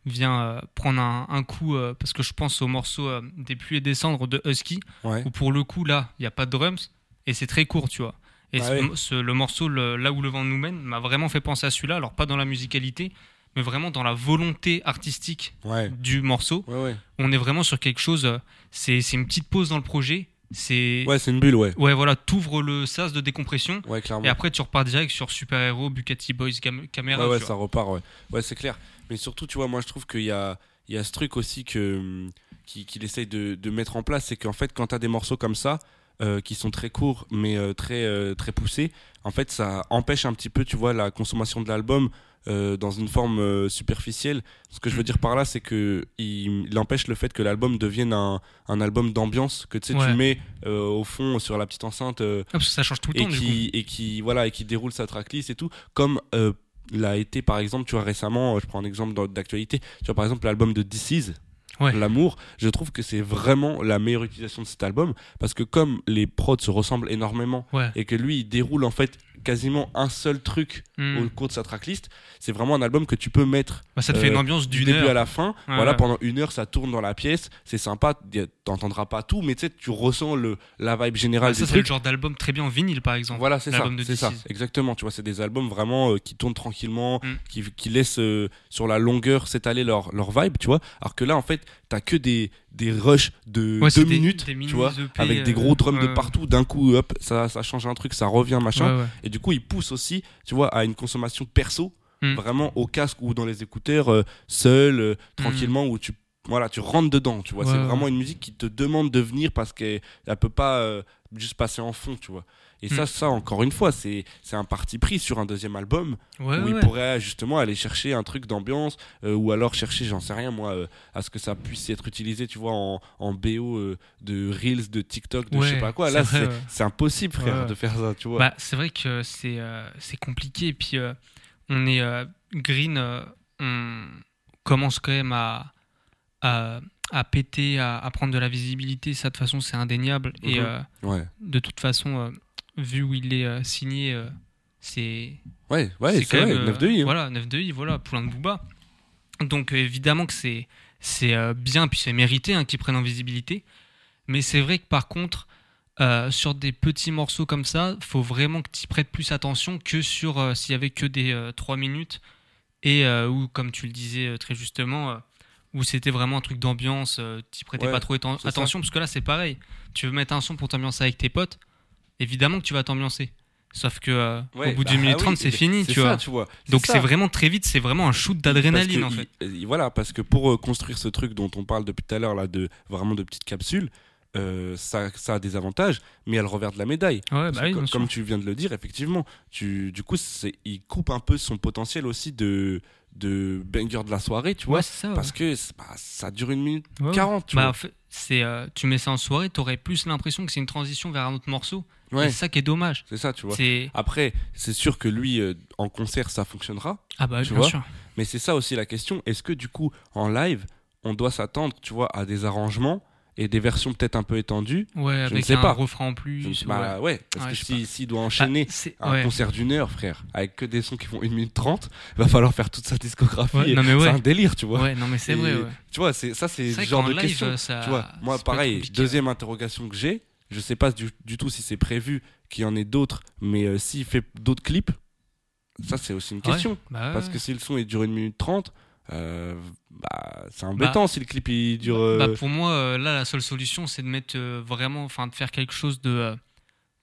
Speaker 2: vient euh, prendre un, un coup euh, parce que je pense au morceau Des pluies et des cendres de Husky,
Speaker 3: Ouais.
Speaker 2: où pour le coup, là, il n'y a pas de drums et c'est très court, tu vois. Et
Speaker 3: Ah
Speaker 2: ce-
Speaker 3: oui.
Speaker 2: ce- le morceau le- Là où le vent nous mène m'a vraiment fait penser à celui-là, alors pas dans la musicalité, mais vraiment dans la volonté artistique
Speaker 3: Ouais.
Speaker 2: du morceau.
Speaker 3: Ouais, ouais.
Speaker 2: On est vraiment sur quelque chose, euh, c'est une petite pause dans le projet, c'est.
Speaker 3: Ouais, c'est une bulle, ouais.
Speaker 2: Ouais, voilà, t'ouvres le sas de décompression
Speaker 3: Ouais, clairement.
Speaker 2: et après tu repars direct sur Super Héros, Bucati Boys, Cam- Camera.
Speaker 3: Ouais, ouais, ça
Speaker 2: vois.
Speaker 3: repart, ouais. Ouais, c'est clair. Mais surtout, tu vois, moi, je trouve qu'il y a, il y a ce truc aussi que, hum, qu'il essaye de, de mettre en place, c'est qu'en fait, quand tu as des morceaux comme ça, euh, qui sont très courts, mais euh, très, euh, très poussés, en fait, ça empêche un petit peu, tu vois, la consommation de l'album dans une forme superficielle. Ce que je veux dire par là, c'est que il, il empêche le fait que l'album devienne un, un album d'ambiance, que
Speaker 2: Ouais.
Speaker 3: tu mets au fond sur la petite enceinte
Speaker 2: Ah, parce que ça change tout le
Speaker 3: et
Speaker 2: temps, du coup.
Speaker 3: qui, et qui voilà et qui déroule sa tracklist et tout comme l'a été par exemple tu vois récemment je prends un exemple d'actualité tu vois par exemple l'album de Is
Speaker 2: Ouais.
Speaker 3: l'amour je trouve que c'est vraiment la meilleure utilisation de cet album parce que comme les prods se ressemblent énormément
Speaker 2: Ouais.
Speaker 3: et que lui il déroule en fait quasiment un seul truc
Speaker 2: Hmm.
Speaker 3: au cours de sa tracklist c'est vraiment un album que tu peux mettre
Speaker 2: Bah, ça te fait
Speaker 3: euh,
Speaker 2: une ambiance
Speaker 3: du début
Speaker 2: heure.
Speaker 3: à la fin
Speaker 2: Ouais,
Speaker 3: voilà pendant une heure ça tourne dans la pièce c'est sympa y a- t'entendras pas tout mais tu sais tu ressens le la vibe générale
Speaker 2: Ouais, ça, c'est le genre d'album très bien en vinyle, par exemple.
Speaker 3: voilà, c'est ça, c'est ça,
Speaker 2: This Is.
Speaker 3: exactement. Tu vois, c'est des albums vraiment euh, qui tournent tranquillement,
Speaker 2: Mm.
Speaker 3: qui, qui laissent euh, sur la longueur s'étaler leur, leur vibe, tu vois. Alors que là, en fait, t'as que des, des rushs de
Speaker 2: Ouais,
Speaker 3: deux
Speaker 2: des-
Speaker 3: minutes,
Speaker 2: des
Speaker 3: tu
Speaker 2: mini
Speaker 3: vois,
Speaker 2: EP,
Speaker 3: avec des
Speaker 2: euh,
Speaker 3: gros drums de partout. D'un coup, hop, ça, ça change un truc, ça revient, machin.
Speaker 2: Ouais.
Speaker 3: Et du coup, il pousse aussi, tu vois, à une consommation perso,
Speaker 2: Mm.
Speaker 3: vraiment au casque ou dans les écouteurs, euh, seul, euh, tranquillement, où tu voilà, tu rentres dedans, tu vois.
Speaker 2: Ouais,
Speaker 3: c'est
Speaker 2: ouais.
Speaker 3: vraiment une musique qui te demande de venir parce qu'elle elle peut pas euh, juste passer en fond, tu vois. Et ça,
Speaker 2: Mm.
Speaker 3: ça, encore une fois, c'est un parti pris sur un deuxième album
Speaker 2: Ouais,
Speaker 3: où il pourrait justement aller chercher un truc d'ambiance euh, ou alors chercher, j'en sais rien moi, euh, à ce que ça puisse être utilisé, tu vois, en, en BO de Reels, de TikTok, de je sais pas quoi. Là, c'est impossible, frère, de faire ça, tu vois.
Speaker 2: Bah, c'est vrai que c'est c'est compliqué. Et puis, on est Green, on commence quand même à, à, à péter, à, à prendre de la visibilité, ça de toute façon c'est indéniable. Et
Speaker 3: Mhm.
Speaker 2: euh,
Speaker 3: Ouais,
Speaker 2: de toute façon, euh, vu où il est euh, signé, c'est
Speaker 3: ouais, ouais, c'est vrai,
Speaker 2: même,
Speaker 3: 9 de I. hein.
Speaker 2: Voilà, 9 de I, voilà, Poulain de Booba. Donc évidemment que c'est c'est bien, puis c'est mérité hein, qu'ils prennent en visibilité. Mais c'est vrai que par contre, sur des petits morceaux comme ça, faut vraiment que tu prêtes plus attention que sur s'il y avait que des 3 minutes et où, comme tu le disais très justement, où c'était vraiment un truc d'ambiance, euh, tu prêtais
Speaker 3: Ouais,
Speaker 2: pas trop
Speaker 3: ça.
Speaker 2: attention, parce que là c'est pareil. Tu veux mettre un son pour t'ambiancer avec tes potes, évidemment que tu vas t'ambiancer. Sauf que euh,
Speaker 3: Ouais,
Speaker 2: au bout
Speaker 3: bah,
Speaker 2: d'une minute
Speaker 3: oui,
Speaker 2: trente, c'est
Speaker 3: mais
Speaker 2: fini,
Speaker 3: c'est
Speaker 2: tu
Speaker 3: ça,
Speaker 2: vois.
Speaker 3: tu vois.
Speaker 2: Donc c'est vraiment très vite, c'est vraiment un shoot d'adrénaline en fait.
Speaker 3: il- Voilà, parce que pour euh, construire ce truc dont on parle depuis tout à l'heure, là, de vraiment de petites capsules, euh, ça, ça a des avantages, mais il y a le revers de la médaille.
Speaker 2: Ouais, bah
Speaker 3: que
Speaker 2: oui,
Speaker 3: co-
Speaker 2: bien sûr.
Speaker 3: comme tu viens de le dire, effectivement, tu, du coup, il coupe un peu son potentiel aussi de, de banger de la soirée, tu vois.
Speaker 2: Ouais, c'est ça.
Speaker 3: Parce que bah, ça dure une minute
Speaker 2: ouais. Ouais,
Speaker 3: 40, tu
Speaker 2: Bah,
Speaker 3: vois.
Speaker 2: c'est, euh, tu mets ça en soirée, t'aurais plus l'impression que c'est une transition vers un autre morceau. C'est ça qui est dommage.
Speaker 3: c'est ça, tu vois. Après, c'est sûr que lui, euh, en concert, ça fonctionnera.
Speaker 2: ah bah
Speaker 3: Tu
Speaker 2: bien
Speaker 3: vois
Speaker 2: sûr.
Speaker 3: Mais c'est ça aussi la question. Est-ce que du coup, en live, on doit s'attendre, tu vois, à des arrangements et des versions peut-être un peu étendues
Speaker 2: Ouais,
Speaker 3: ne
Speaker 2: avec
Speaker 3: sais
Speaker 2: un
Speaker 3: pas.
Speaker 2: refrain en
Speaker 3: Je-
Speaker 2: plus.
Speaker 3: Bah
Speaker 2: ouais.
Speaker 3: ouais, parce
Speaker 2: Ouais,
Speaker 3: que
Speaker 2: je sais
Speaker 3: si- s'il doit
Speaker 2: Bah,
Speaker 3: enchaîner
Speaker 2: c'est-
Speaker 3: un
Speaker 2: ouais.
Speaker 3: concert d'une heure, frère, avec que des sons qui font 1 minute 30, va falloir faire toute sa discographie. C'est un délire, tu vois.
Speaker 2: Ouais, non mais c'est vrai.
Speaker 3: Tu vois, ça, c'est le genre de
Speaker 2: live,
Speaker 3: question.
Speaker 2: ça.
Speaker 3: Tu vois, moi, pareil, deuxième interrogation que j'ai, je sais pas du, du tout si c'est prévu qu'il y en ait d'autres, mais euh, s'il fait d'autres clips, ça c'est aussi une question.
Speaker 2: Bah,
Speaker 3: Parce que si le son il dure une minute 30, euh, bah, c'est embêtant si le clip il dure.
Speaker 2: Bah,
Speaker 3: euh,
Speaker 2: pour moi, euh, là, la seule solution, c'est de mettre vraiment, enfin, de faire quelque chose de,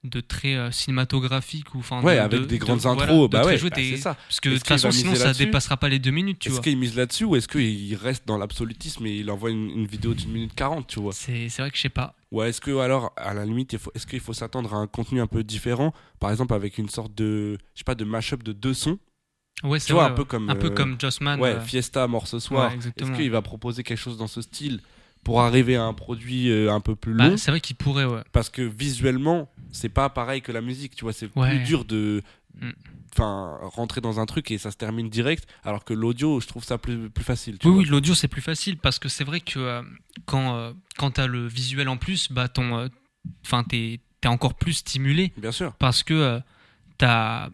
Speaker 2: de très cinématographique ou, enfin,
Speaker 3: ouais,
Speaker 2: de-
Speaker 3: avec
Speaker 2: de-
Speaker 3: des
Speaker 2: de-
Speaker 3: grandes intros, bah ouais, bah, c'est ça.
Speaker 2: Parce que de toute façon, sinon, ça dépassera pas les deux minutes, tu
Speaker 3: Est-ce qu'il mise là-dessus ou est-ce qu'il reste dans l'absolutisme et il envoie une, une vidéo d'une minute 40, tu vois?
Speaker 2: C'est c'est vrai que je sais pas.
Speaker 3: Ou est-ce que alors, à la limite, est-ce qu'il faut s'attendre à un contenu un peu différent? Par exemple, avec une sorte de, je sais pas, de mashup de deux sons?
Speaker 2: Ouais,
Speaker 3: Tu vois,
Speaker 2: vrai,
Speaker 3: un peu comme.
Speaker 2: un peu
Speaker 3: euh,
Speaker 2: comme Jossman.
Speaker 3: Ouais, Fiesta, mort ce soir. est-ce qu'il va proposer quelque chose dans ce style pour arriver à un produit euh, un peu plus long?
Speaker 2: Bah, c'est vrai qu'il pourrait, ouais.
Speaker 3: Parce que visuellement, c'est pas pareil que la musique, tu vois, c'est
Speaker 2: Ouais.
Speaker 3: plus dur de.
Speaker 2: Mm.
Speaker 3: Enfin, rentrer dans un truc et ça se termine direct, alors que l'audio, je trouve ça plus, plus facile. Tu
Speaker 2: Oui, oui, l'audio c'est plus facile parce que c'est vrai que euh, quand, euh, quand tu as le visuel en plus, bah ton, euh, t'es es encore plus stimulé
Speaker 3: Bien sûr.
Speaker 2: parce que t'as,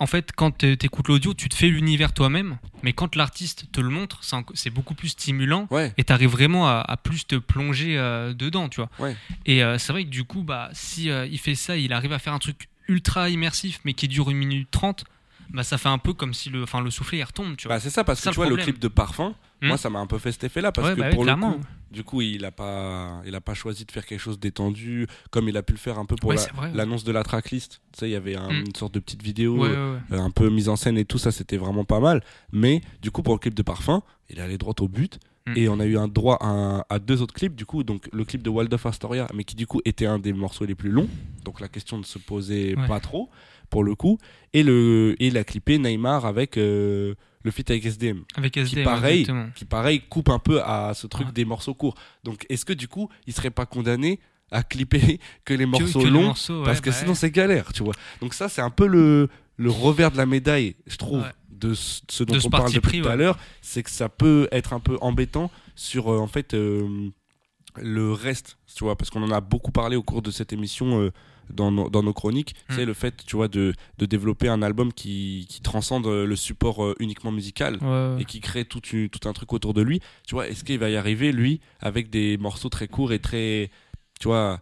Speaker 2: en fait, quand tu écoutes l'audio, tu te fais l'univers toi-même, mais quand l'artiste te le montre, c'est beaucoup plus stimulant
Speaker 3: Ouais,
Speaker 2: et t'arrives vraiment à, à plus te plonger euh, dedans, tu vois.
Speaker 3: Ouais.
Speaker 2: Et euh, c'est vrai que du coup, bah si euh, il fait ça, il arrive à faire un truc ultra immersif mais qui dure une minute trente, bah ça fait un peu comme si le, le soufflet il retombe, tu vois.
Speaker 3: bah, c'est ça, parce que
Speaker 2: ça
Speaker 3: tu vois, le clip de Parfum,
Speaker 2: Hmm.
Speaker 3: moi, ça m'a un peu fait cet effet-là, parce
Speaker 2: Ouais,
Speaker 3: que
Speaker 2: bah oui,
Speaker 3: pour le coup, du coup, il a, pas, il a pas choisi de faire quelque chose d'étendu, comme il a pu le faire un peu pour
Speaker 2: Ouais,
Speaker 3: la- l'annonce de la tracklist. Tu sais, il y avait un-
Speaker 2: Hmm.
Speaker 3: une sorte de petite vidéo.
Speaker 2: Ouais,
Speaker 3: euh, un peu mise en scène et tout ça c'était vraiment pas mal mais du coup pour le clip de Parfum il est allé droit au but
Speaker 2: Mm.
Speaker 3: et on a eu un droit à, à deux autres clips du coup donc le clip de Waldorf Astoria mais qui du coup était un des morceaux les plus longs donc la question ne se posait pas trop pour le coup et le et il a clippé Neymar avec euh, le feat avec SDM
Speaker 2: Avec SD,
Speaker 3: pareil,
Speaker 2: exactement.
Speaker 3: qui pareil coupe un peu à ce truc
Speaker 2: Ouais.
Speaker 3: des morceaux courts donc est-ce que du coup il serait pas condamné à clipper <laughs> que les morceaux
Speaker 2: que
Speaker 3: longs
Speaker 2: ouais,
Speaker 3: parce que
Speaker 2: bah
Speaker 3: sinon
Speaker 2: ouais.
Speaker 3: c'est galère, tu vois. Donc ça c'est un peu le, le revers de la médaille, je trouve, de ce ce dont
Speaker 2: De ce
Speaker 3: on parle depuis tout à l'heure, c'est que ça peut être un peu embêtant sur euh, en fait euh, le reste, tu vois, parce qu'on en a beaucoup parlé au cours de cette émission. euh, dans nos, dans nos chroniques,
Speaker 2: Mm.
Speaker 3: c'est le fait, tu vois, de, de développer un album qui, qui transcende euh, le support euh, uniquement musical
Speaker 2: Ouais,
Speaker 3: et qui crée tout, une- tout un truc autour de lui. Tu vois, est-ce qu'il va y arriver, lui, avec des morceaux très courts et très, tu vois,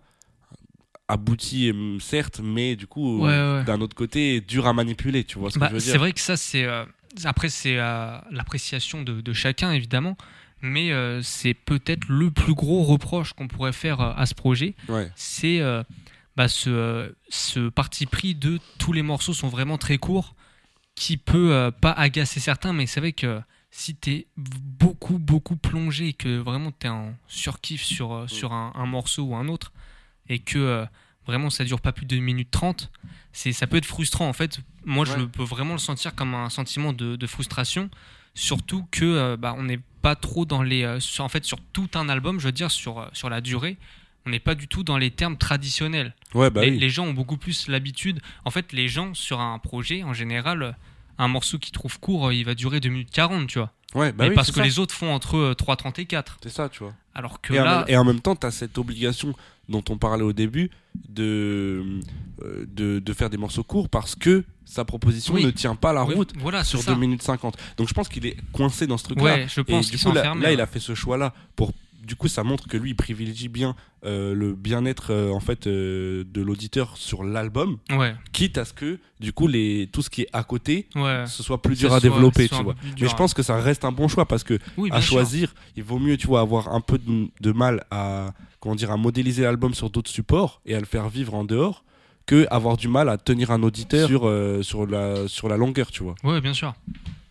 Speaker 3: aboutis, hum, certes, mais du coup,
Speaker 2: Ouais, ouais.
Speaker 3: d'un autre côté, dur à manipuler, tu vois ce
Speaker 2: Bah,
Speaker 3: que je veux
Speaker 2: c'est
Speaker 3: dire
Speaker 2: vrai que ça, c'est. euh, après, c'est euh, l'appréciation de, de chacun, évidemment. Mais euh, c'est peut-être le plus gros reproche qu'on pourrait faire euh, à ce projet.
Speaker 3: Ouais,
Speaker 2: C'est euh, bah, ce, euh, ce parti pris de tous les morceaux sont vraiment très courts, qui peut euh, pas agacer certains, mais c'est vrai que si t'es beaucoup, beaucoup plongé et que vraiment t'es en surkiff sur, euh, sur un, un morceau ou un autre, et que euh, vraiment ça dure pas plus de 1 minute 30, c'est, ça peut être frustrant en fait. Moi je peux vraiment le sentir comme un sentiment de, de frustration, surtout que euh, bah, on n'est pas trop dans les. euh, sur- en fait, sur tout un album, je veux dire, sur, sur la durée, on n'est pas du tout dans les termes traditionnels.
Speaker 3: ouais bah
Speaker 2: les,
Speaker 3: oui.
Speaker 2: les gens ont beaucoup plus l'habitude. En fait, les gens sur un projet, en général, un morceau qui trouve court, il va durer 2 minutes 40, tu vois.
Speaker 3: Ouais, bah
Speaker 2: Mais
Speaker 3: oui,
Speaker 2: parce que
Speaker 3: ça.
Speaker 2: les autres font entre euh, 3,30 et 4.
Speaker 3: C'est ça, tu vois.
Speaker 2: Alors que
Speaker 3: Et, en
Speaker 2: là,
Speaker 3: même, et en même temps, tu as cette obligation dont on parlait au début de, euh, de, de faire des morceaux courts parce que sa proposition
Speaker 2: Oui.
Speaker 3: ne tient pas la
Speaker 2: oui,
Speaker 3: route
Speaker 2: voilà,
Speaker 3: sur
Speaker 2: ça.
Speaker 3: 2 minutes 50. Donc je pense qu'il est coincé dans ce truc-là.
Speaker 2: Ouais, je
Speaker 3: Et
Speaker 2: pense
Speaker 3: du
Speaker 2: qu'ils
Speaker 3: coup, là, il a fait ce choix-là pour. Du coup, ça montre que lui, il privilégie bien euh, le bien-être euh, en fait euh, de l'auditeur sur l'album,
Speaker 2: Ouais,
Speaker 3: quitte à ce que du coup les tout ce qui est à côté
Speaker 2: ouais.
Speaker 3: ce soit plus dur à
Speaker 2: soit-
Speaker 3: développer, tu vois. Mais je pense que ça reste un bon choix parce que
Speaker 2: oui,
Speaker 3: à
Speaker 2: sûr.
Speaker 3: choisir, il vaut mieux, tu vois, avoir un peu de, de mal à comment dire à modéliser l'album sur d'autres supports et à le faire vivre en dehors que avoir du mal à tenir un auditeur sur sur la sur la longueur, tu vois.
Speaker 2: Ouais, bien sûr.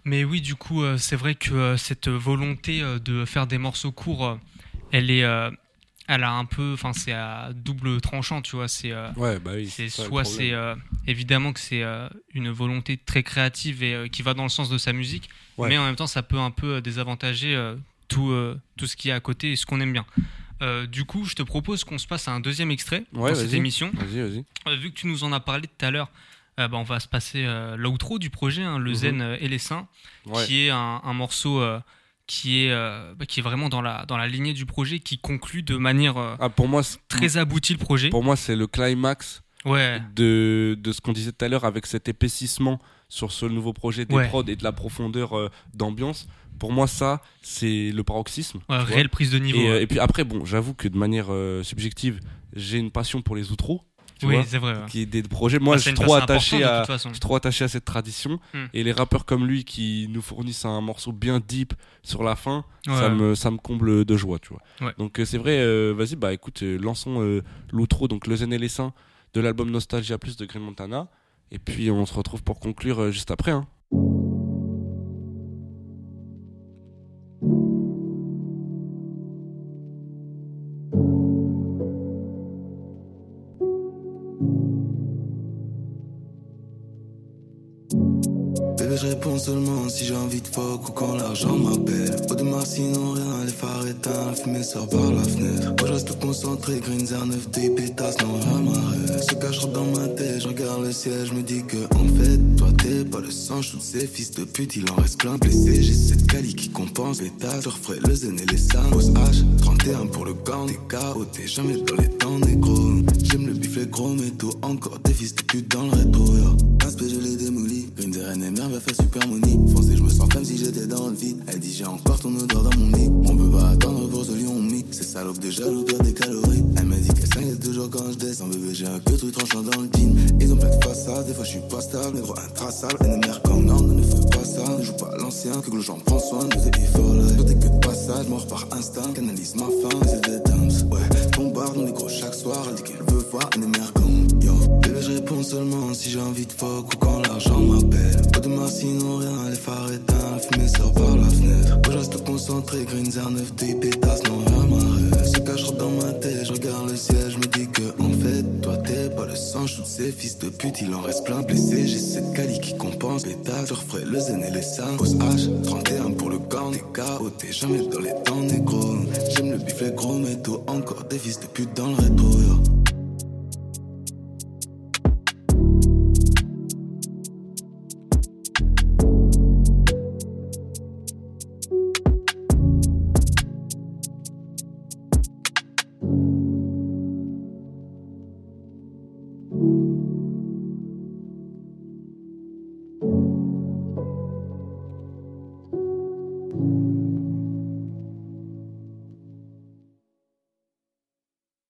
Speaker 2: Mais oui, du coup, c'est vrai que cette volonté de faire des morceaux courts, elle est, euh, elle a un peu, enfin, c'est à double tranchant, tu vois. C'est, euh,
Speaker 3: Ouais, bah oui.
Speaker 2: soit c'est euh, évidemment que c'est euh, une volonté très créative et qui va dans le sens de sa musique,
Speaker 3: Ouais.
Speaker 2: mais en même temps, ça peut un peu désavantager tout, tout ce qui est à côté et ce qu'on aime bien. Du coup, je te propose qu'on se passe à un deuxième extrait
Speaker 3: Ouais,
Speaker 2: dans cette émission.
Speaker 3: Vas-y, vas-y.
Speaker 2: Vu que tu nous en as parlé tout à l'heure, bah, on va se passer l'outro du projet, hein, le
Speaker 3: Mhm.
Speaker 2: Zen et les Saints, qui est un, un morceau qui, est, euh, bah, qui est vraiment dans la, dans la lignée du projet, qui conclut de manière euh,
Speaker 3: Ah, pour moi, c'est-
Speaker 2: très aboutie le projet.
Speaker 3: pour moi, c'est le climax
Speaker 2: Ouais,
Speaker 3: de, de ce qu'on disait tout à l'heure avec cet épaississement sur ce nouveau projet des
Speaker 2: Ouais.
Speaker 3: prods et de la profondeur euh, d'ambiance. Pour moi, ça, c'est le paroxysme.
Speaker 2: ouais,
Speaker 3: vois.
Speaker 2: réelle prise de niveau.
Speaker 3: Et, et puis après, bon, j'avoue que de manière subjective, j'ai une passion pour les outros. Tu
Speaker 2: oui, c'est vrai. ouais.
Speaker 3: qui est des projets. Moi,
Speaker 2: Bah,
Speaker 3: je suis trop attaché à,
Speaker 2: toute façon.
Speaker 3: je suis trop attaché à cette tradition.
Speaker 2: Hmm.
Speaker 3: Et les rappeurs comme lui qui nous fournissent un morceau bien deep sur la fin, ça me ça me comble de joie, tu vois.
Speaker 2: Ouais.
Speaker 3: Donc euh, c'est vrai. euh, Vas-y, bah écoute, euh, lançons euh, l'outro, donc le Zen et les Saints de l'album Nostalgia Plus de Green Montana. Et puis on se retrouve pour conclure juste après. Hein.
Speaker 1: Seulement si j'ai envie de fuck ou quand l'argent m'appelle. Au démarre, sinon rien, les phares éteints, la fumée sort par la fenêtre. Moi, je reste concentré, green 09, des pétasses, non, rien Se cache dans ma tête, je regarde le ciel, je me dis que, en fait, toi, t'es pas le sang, je ces fils de pute, il en reste plein blessés. J'ai cette cali qui compense les tasses, je referai le zen et les sangs. Pose H, 31 pour le gang, t'es KO, t'es jamais dans les temps négro. J'aime le bif, les gros métaux, encore des fils de pute dans le rétro, yo. Aspect, je l'ai reines et mère va faire super money. Foncé, je me sens comme si j'étais dans le vide. Elle dit j'ai encore ton odeur dans mon lit. On peut pas attendre pour ce lion mi. Ces salopes de jaloux des calories. Elle me dit qu'elle s'inquiète toujours quand je descends. Bébé, j'ai un queue tout tranchant dans le jean. Ils ont plein de façades, des fois je suis pas stable. Négro intraçable, NMR comme non, ne fais pas ça. Ne joue pas l'ancien, que le j'en prends soin. Nous et efforts là. Sur tes que de passage, mort par instinct. Canalise ma faim, c'est des dumps. Ouais, bombarde mon négro chaque soir. Elle dit qu'elle veut voir NMR comme yo. Bébé, je réponds seulement si j'ai envie de fuck ou quand l'argent m'appelle. Pas de sinon rien, les phares éteints, la fumée sort par la fenêtre. Moi, je reste concentré, green 09, des pétasses, non, rien m'arrête. Se cache dans ma tête, je regarde le ciel, je me dis que, en fait, toi, t'es pas le sang, je ces fils de pute, il en reste plein blessés. J'ai cette cali qui compense les tasses, je referai le zen et les sangs. Pose H, 31 pour le gang, t'es KO, t'es jamais dans les temps négro. J'aime le bif, les gros métaux, encore des fils de pute dans le rétro,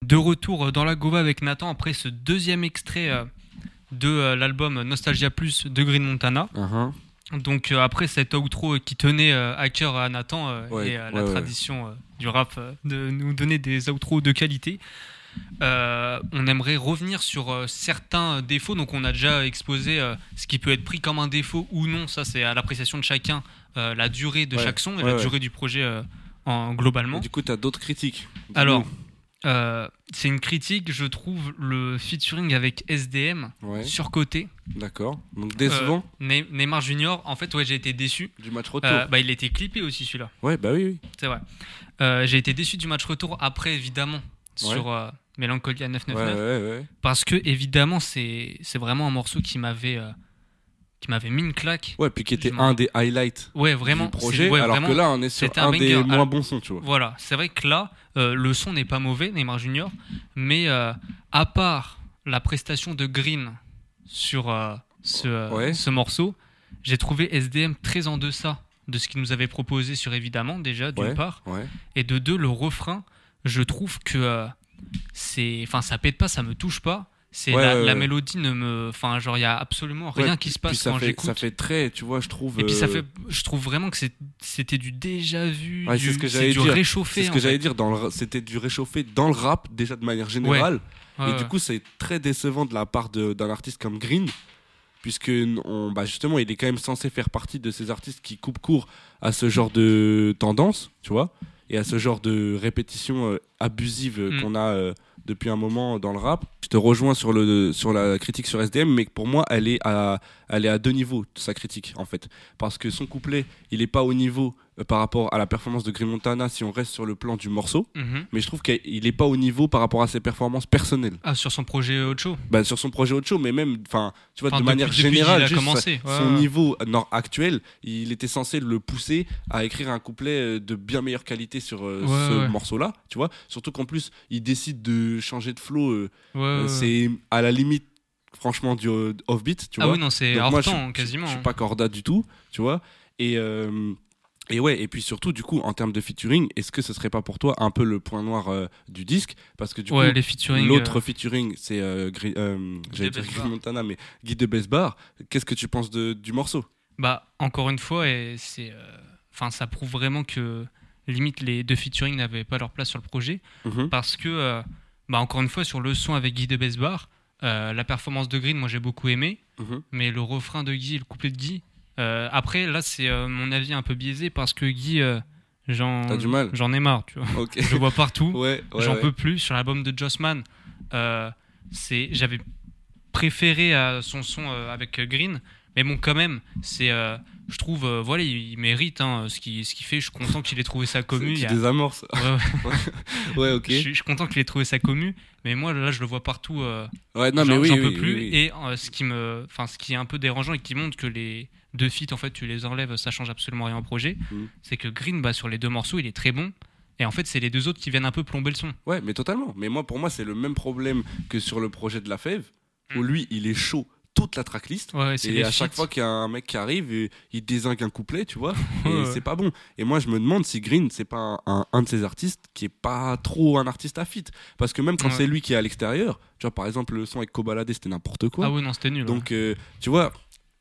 Speaker 2: De retour dans la Gova avec Nathan après ce deuxième extrait euh, de euh, l'album Nostalgia Plus de Green Montana.
Speaker 3: Uh-huh.
Speaker 2: Donc euh, après cet outro qui tenait euh, à cœur à Nathan euh,
Speaker 3: Ouais,
Speaker 2: et à
Speaker 3: ouais,
Speaker 2: la
Speaker 3: ouais.
Speaker 2: tradition euh, du rap euh, de nous donner des outros de qualité, euh, on aimerait revenir sur euh, certains défauts. Donc on a déjà exposé euh, ce qui peut être pris comme un défaut ou non. Ça c'est à l'appréciation de chacun, euh, la durée de chaque son et la durée du projet euh, en, globalement.
Speaker 3: Et du coup, t'as d'autres critiques.
Speaker 2: Alors, euh, c'est une critique, je trouve, le featuring avec SDM
Speaker 3: ouais,
Speaker 2: surcoté.
Speaker 3: d'accord. Donc décevant
Speaker 2: Ne- Neymar Junior, en fait, ouais, j'ai été déçu.
Speaker 3: du match retour.
Speaker 2: Euh, bah, il était clippé aussi celui-là,
Speaker 3: Ouais, bah oui, oui.
Speaker 2: c'est vrai. Euh, j'ai été déçu du match retour après, évidemment,
Speaker 3: Ouais.
Speaker 2: sur euh,
Speaker 3: Ouais,
Speaker 2: 999.
Speaker 3: ouais.
Speaker 2: Parce que, évidemment, c'est c'est vraiment un morceau qui m'avait euh, qui m'avait mis une claque.
Speaker 3: Ouais, puis qui était un des highlights
Speaker 2: Ouais, vraiment.
Speaker 3: du projet,
Speaker 2: ouais,
Speaker 3: alors
Speaker 2: vraiment,
Speaker 3: que là, on est sur un,
Speaker 2: un
Speaker 3: des moins bons sons, tu vois.
Speaker 2: Voilà, c'est vrai que là, euh, le son n'est pas mauvais, Neymar Junior, mais euh, à part la prestation de Green sur euh, ce,
Speaker 3: Ouais.
Speaker 2: ce morceau, j'ai trouvé SDM très en deçà de ce qu'il nous avait proposé sur Évidemment, déjà, d'une
Speaker 3: Ouais.
Speaker 2: part, et de deux, le refrain, je trouve que c'est. Enfin, ça pète pas, ça me touche pas. C'est
Speaker 3: Ouais,
Speaker 2: la, mélodie ne me. Enfin, genre, il y a absolument rien
Speaker 3: Ouais,
Speaker 2: qui se passe
Speaker 3: ça
Speaker 2: quand j'écoute.
Speaker 3: ça fait très, tu vois, je trouve.
Speaker 2: Et puis ça
Speaker 3: euh,
Speaker 2: fait, je trouve vraiment que c'était du déjà vu,
Speaker 3: Ouais,
Speaker 2: du,
Speaker 3: c'est ce que j'allais dire.
Speaker 2: réchauffé.
Speaker 3: C'est ce que j'allais dire, dans le ra- c'était du réchauffé dans le rap, déjà de manière générale. Et du coup, c'est très décevant de la part d'un artiste comme Green, puisque on, bah justement, il est quand même censé faire partie de ces artistes qui coupent court à ce genre de tendance, tu vois, et à ce genre de répétition euh, abusive
Speaker 2: Mm.
Speaker 3: qu'on a euh, depuis un moment dans le rap. Je te rejoins sur, le, sur la critique sur SDM, mais pour moi, elle est, à, elle est à deux niveaux, sa critique, en fait. Parce que son couplet, il n'est pas au niveau euh, par rapport à la performance de Green Montana si on reste sur le plan du morceau,
Speaker 2: Mhm.
Speaker 3: mais je trouve qu'il n'est pas au niveau par rapport à ses performances personnelles.
Speaker 2: Ah, sur son projet Ocho
Speaker 3: Bah, sur son projet chose, mais même, enfin, tu vois,
Speaker 2: Enfin,
Speaker 3: de
Speaker 2: depuis-
Speaker 3: manière
Speaker 2: depuis
Speaker 3: générale, juste
Speaker 2: commencé, ouais,
Speaker 3: son
Speaker 2: ouais.
Speaker 3: niveau nord actuel, il était censé le pousser à écrire un couplet euh, de bien meilleure qualité sur euh,
Speaker 2: Ouais,
Speaker 3: ce morceau-là, tu vois. Surtout qu'en plus, il décide de changer de flow, euh, c'est à la limite, franchement, du euh, offbeat, tu
Speaker 2: Ah
Speaker 3: vois.
Speaker 2: oui, non, c'est hors temps, quasiment.
Speaker 3: Je suis
Speaker 2: hein.
Speaker 3: pas corda du tout, tu vois. Et, euh, et ouais, et puis surtout, du coup, en termes de featuring, est-ce que ce serait pas pour toi un peu le point noir euh, du disque? Parce que du
Speaker 2: ouais,
Speaker 3: coup. L'autre
Speaker 2: euh,
Speaker 3: featuring, c'est Montana, mais Guy de Besbar. Qu'est-ce que tu penses de, du morceau?
Speaker 2: Bah, encore une fois, et c'est, enfin, ça prouve vraiment que limite les deux featuring n'avaient pas leur place sur le projet,
Speaker 3: Mhm.
Speaker 2: parce que, bah, encore une fois, sur le son avec Guy de Besbar, euh, la performance de Green, moi j'ai beaucoup aimé,
Speaker 3: Mhm.
Speaker 2: mais le refrain de Guy, le couplet de Guy. euh, après, là, c'est euh, mon avis un peu biaisé parce que Guy, j'en, j'en ai marre, tu vois.
Speaker 3: Ok. <laughs>
Speaker 2: Je le vois partout.
Speaker 3: Ouais, ouais,
Speaker 2: J'en
Speaker 3: ouais.
Speaker 2: peux plus. Sur l'album de Jossman, c'est, j'avais préféré à son son avec Green, mais bon, quand même, c'est, euh, je trouve, euh, voilà, il, il mérite hein, ce qu'il ce qu'il fait. Je suis content qu'il ait trouvé sa commu. Il y a-
Speaker 3: désamorces.
Speaker 2: Ouais, ouais. <laughs>
Speaker 3: Ouais, ok.
Speaker 2: je, suis, je suis content qu'il ait trouvé sa commu, mais moi là, je le vois partout. euh,
Speaker 3: Ouais, non, mais oui,
Speaker 2: j'en
Speaker 3: oui,
Speaker 2: peux
Speaker 3: oui,
Speaker 2: plus.
Speaker 3: oui.
Speaker 2: Et euh, ce qui me, ce qui est un peu dérangeant et qui montre que les deux feats, en fait, tu les enlèves, ça change absolument rien au projet.
Speaker 3: Mhm.
Speaker 2: C'est que Green, bah, sur les deux morceaux, il est très bon. Et en fait, c'est les deux autres qui viennent un peu plomber le son.
Speaker 3: Ouais, mais totalement. Mais moi, pour moi, c'est le même problème que sur le projet de la Fève, où
Speaker 2: Mm.
Speaker 3: lui, il est chaud toute la tracklist.
Speaker 2: Ouais,
Speaker 3: Et à chaque fois qu'il y a un mec qui arrive, il désingue un couplet, tu vois, <laughs> et c'est pas bon. Et moi, je me demande si Green, c'est pas un, de ces artistes qui est pas trop un artiste à fit. Parce que même quand
Speaker 2: Ouais.
Speaker 3: c'est lui qui est à l'extérieur, tu vois, par exemple, le son avec Kobalade, c'était n'importe quoi.
Speaker 2: Ah oui, non, c'était nul.
Speaker 3: Donc, euh, tu vois,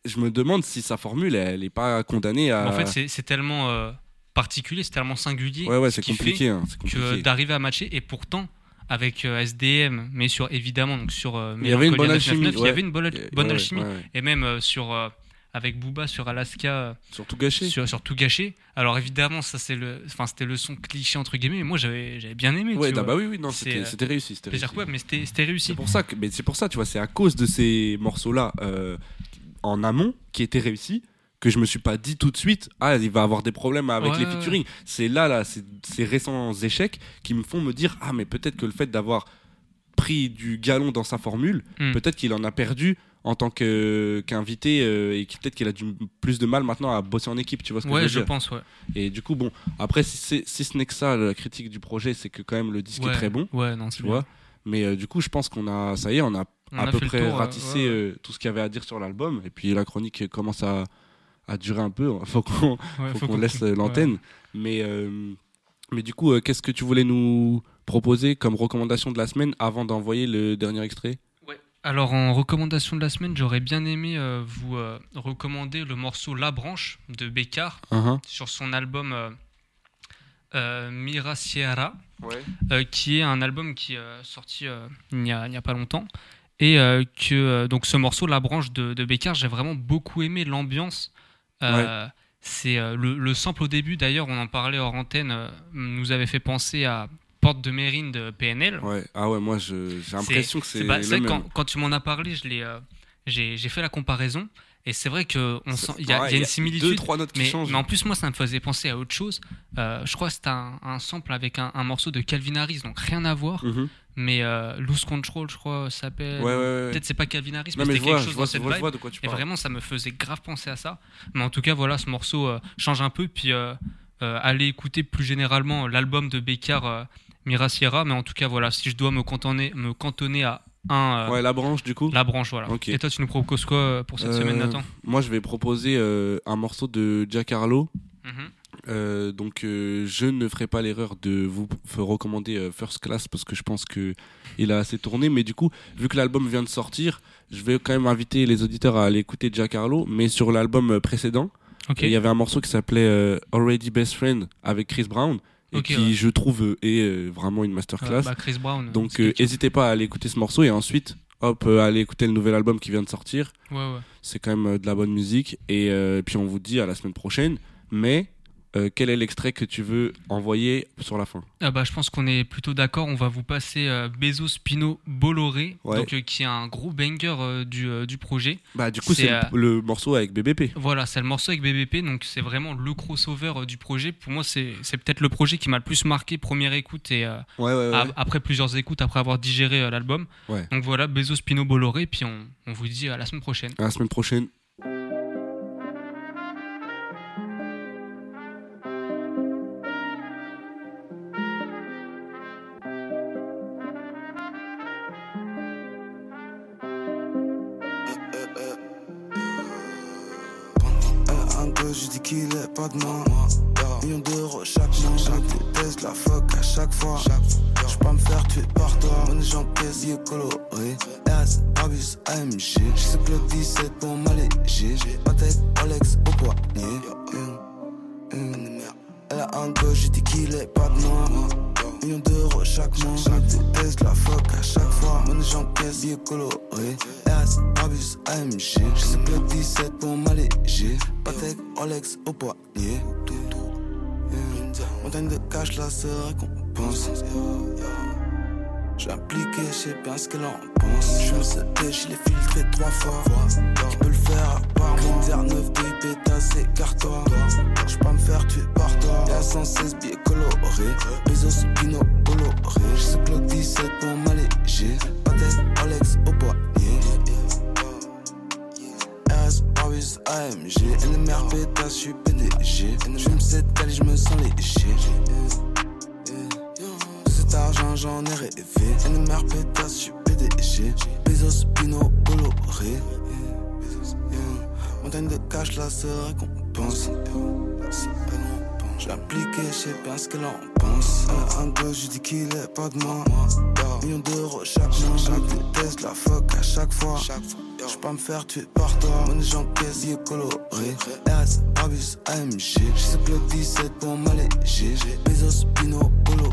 Speaker 3: je me demande si sa formule, elle est pas condamnée à.
Speaker 2: En fait, c'est- tellement euh, particulier, c'est tellement singulier
Speaker 3: ouais, ouais, c'est compliqué. hein,
Speaker 2: que
Speaker 3: compliqué.
Speaker 2: d'arriver à matcher. Et pourtant, avec euh, SDM, mais sur évidemment, donc sur euh,
Speaker 3: Il y avait une bonne
Speaker 2: Mélancolia 999,
Speaker 3: alchimie,
Speaker 2: il y avait une bonne, alchimie. Et même euh, sur avec Booba sur Alaska, euh,
Speaker 3: Surtout gâché.
Speaker 2: sur, sur tout gâché. Alors évidemment, ça c'est le, enfin c'était le son cliché entre guillemets. Mais moi j'avais j'avais bien aimé.
Speaker 3: Ouais,
Speaker 2: tu
Speaker 3: bah,
Speaker 2: vois.
Speaker 3: bah oui, oui, non, c'était c'était réussi. c'était réussi.
Speaker 2: quoi Mais c'était réussi.
Speaker 3: C'est pour ça que, mais c'est pour ça, tu vois, c'est à cause de ces morceaux-là euh, en amont qui étaient réussis que je me suis pas dit tout de suite, ah, il va avoir des problèmes avec
Speaker 2: Ouais,
Speaker 3: les
Speaker 2: ouais.
Speaker 3: featuring. C'est là, là, ces, ces récents échecs qui me font me dire, ah, mais peut-être que le fait d'avoir pris du galon dans sa formule,
Speaker 2: Hmm.
Speaker 3: peut-être qu'il en a perdu en tant que- qu'invité euh, et qui peut-être qu'il a du plus de mal maintenant à bosser en équipe, tu vois ce que je veux
Speaker 2: je
Speaker 3: dire
Speaker 2: pense. Ouais.
Speaker 3: Et du coup, bon, après, si, si ce n'est que ça, la critique du projet, c'est que quand même le disque est très bon,
Speaker 2: Ouais, non,
Speaker 3: tu
Speaker 2: bien.
Speaker 3: vois. Mais euh, du coup, je pense qu'on a, ça y est, on a
Speaker 2: On
Speaker 3: à
Speaker 2: a
Speaker 3: peu près
Speaker 2: tour, euh,
Speaker 3: ratissé euh, tout ce qu'il y avait à dire sur l'album. Et puis la chronique commence à, à durer un peu. Faut qu'on
Speaker 2: Ouais,
Speaker 3: faut
Speaker 2: faut
Speaker 3: qu'on laisse euh,
Speaker 2: ouais.
Speaker 3: l'antenne. Mais, euh, mais du coup, euh, qu'est-ce que tu voulais nous proposer comme recommandation de la semaine avant d'envoyer le dernier extrait?
Speaker 2: Alors en recommandation de la semaine, j'aurais bien aimé euh, vous euh, recommander le morceau La Branche de Bécard
Speaker 3: Uhum.
Speaker 2: sur son album euh, euh, Mira Sierra,
Speaker 3: Ouais.
Speaker 2: euh, qui est un album qui est euh, sorti euh, il n'y a, il n'y a pas longtemps. Et euh, que euh, donc ce morceau, La Branche de, de Bécard, j'ai vraiment beaucoup aimé l'ambiance. Euh, C'est euh, le, le sample au début, d'ailleurs, on en parlait hors antenne, euh, nous avait fait penser à Porte de Mérine de PNL.
Speaker 3: Ouais. Ah ouais, moi j'ai l'impression que c'est
Speaker 2: C'est quand, quand tu m'en as parlé, j'ai fait la comparaison. Et c'est vrai qu'il y, y a une
Speaker 3: Deux,
Speaker 2: similitude.
Speaker 3: trois notes qui
Speaker 2: Mais,
Speaker 3: changent.
Speaker 2: mais en plus, moi, ça me faisait penser à autre chose. Euh, je crois que c'était un, un sample avec un, un morceau de Calvin Harris, donc rien à voir.
Speaker 3: Mhm.
Speaker 2: Mais euh, Loose Control, je crois, s'appelle.
Speaker 3: Ouais, ouais, ouais.
Speaker 2: Peut-être c'est pas Calvin Harris,
Speaker 3: Non,
Speaker 2: mais
Speaker 3: mais
Speaker 2: c'était quelque chose
Speaker 3: vois,
Speaker 2: dans cette
Speaker 3: vois-
Speaker 2: vibe.
Speaker 3: de quoi tu
Speaker 2: Et vraiment, ça me faisait grave penser à ça. Mais en tout cas, voilà, ce morceau euh, change un peu. Puis allez écouter plus généralement l'album de Bécard, Mira Sierra. Mais en tout cas, voilà, si je dois me cantonner, me cantonner à un. euh,
Speaker 3: Ouais, la branche, du coup.
Speaker 2: La branche, voilà. Et toi, tu nous proposes quoi euh, pour cette
Speaker 3: Euh,
Speaker 2: semaine, Nathan?
Speaker 3: Moi, je vais proposer un morceau de Jack Harlow.
Speaker 2: Mhm.
Speaker 3: Euh, donc, euh, je ne ferai pas l'erreur de vous recommander euh, First Class parce que je pense que il a assez tourné. Mais du coup, vu que l'album vient de sortir, je vais quand même inviter les auditeurs à aller écouter Jack Harlow. Mais sur l'album précédent, il y avait un morceau qui s'appelait Already Best Friend avec Chris Brown et qui,
Speaker 2: ouais.
Speaker 3: je trouve, euh, est euh, vraiment une masterclass.
Speaker 2: Euh, bah, Chris Brown.
Speaker 3: donc, euh, n'hésitez pas à aller écouter ce morceau et ensuite, hop, euh, aller écouter le nouvel album qui vient de sortir.
Speaker 2: Ouais, ouais.
Speaker 3: C'est quand même euh, de la bonne musique. Et euh, puis on vous dit à la semaine prochaine. Mais euh, quel est l'extrait que tu veux envoyer sur la fin
Speaker 2: Ah bah, je pense qu'on est plutôt d'accord. On va vous passer euh, Bezos Pino Bolloré,
Speaker 3: Ouais.
Speaker 2: donc, euh, qui est un gros banger euh, du, du projet.
Speaker 3: Bah du coup
Speaker 2: C'est,
Speaker 3: le, le morceau avec BBP.
Speaker 2: Voilà, c'est le morceau avec BBP, donc c'est vraiment le crossover du projet. Pour moi, c'est peut-être le projet qui m'a le plus marqué, première écoute, et
Speaker 3: Ouais ouais ouais.
Speaker 2: a- après plusieurs écoutes, après avoir digéré l'album. Donc voilà, Bezos Pino Bolloré, puis on, on vous dit à la semaine prochaine.
Speaker 3: À la semaine prochaine.
Speaker 1: Pas de d'euros chaque mois. Chaque déteste la fuck à chaque fois. J'peux pas me faire tuer par toi. Money j'encaisse, yeux coloré. RS, Brabus, AMG. J'sais que le 17 pour m'alléger. Patek, Alex au poignet. Hum, hum. Elle a un go, je dis qu'il est pas de moi. Millions d'euros chaque mois. Chaque déteste la fuck à chaque fois. Money j'encaisse, yeux coloré. RS, Brabus, AMG. J'sais que le 17 pour m'alléger. Patek, Rolex au poignet. Montagne de cash, la seule récompense. J'ai appliqué, je sais bien ce qu'elle en pense. Je me sais je l'ai filtré trois fois. Qui peut le faire à part moi Critère 9 de pétasse, écarte-toi. Je pas me faire tuer par toi. Y'a 116 billets colorés. Bezos, Pino, Bolloré. Je sais que le 17 pour m'alléger. Alex au poignet. RS, Barbies, AMG. NMR, pétasse, je suis PDG. Je me sais je me sens léger. J'en ai rêvé. NMR pétasse, je suis PDG Bezos, Pino, Bolloré. Montagne de cash, la seule récompense. J'ai appliqué, je sais bien ce qu'elle en pense. Elle a un go, je dis qu'il est pas de moi. Millions d'euros chaque mois. Chaque déteste la fuck à chaque fois J'peux pas me faire tuer par toi. Money j'encaisse, yeux coloré RS, Brabus, AMG J'sais que le 17 pour m'alléger. Bezos, Pino, Bolloré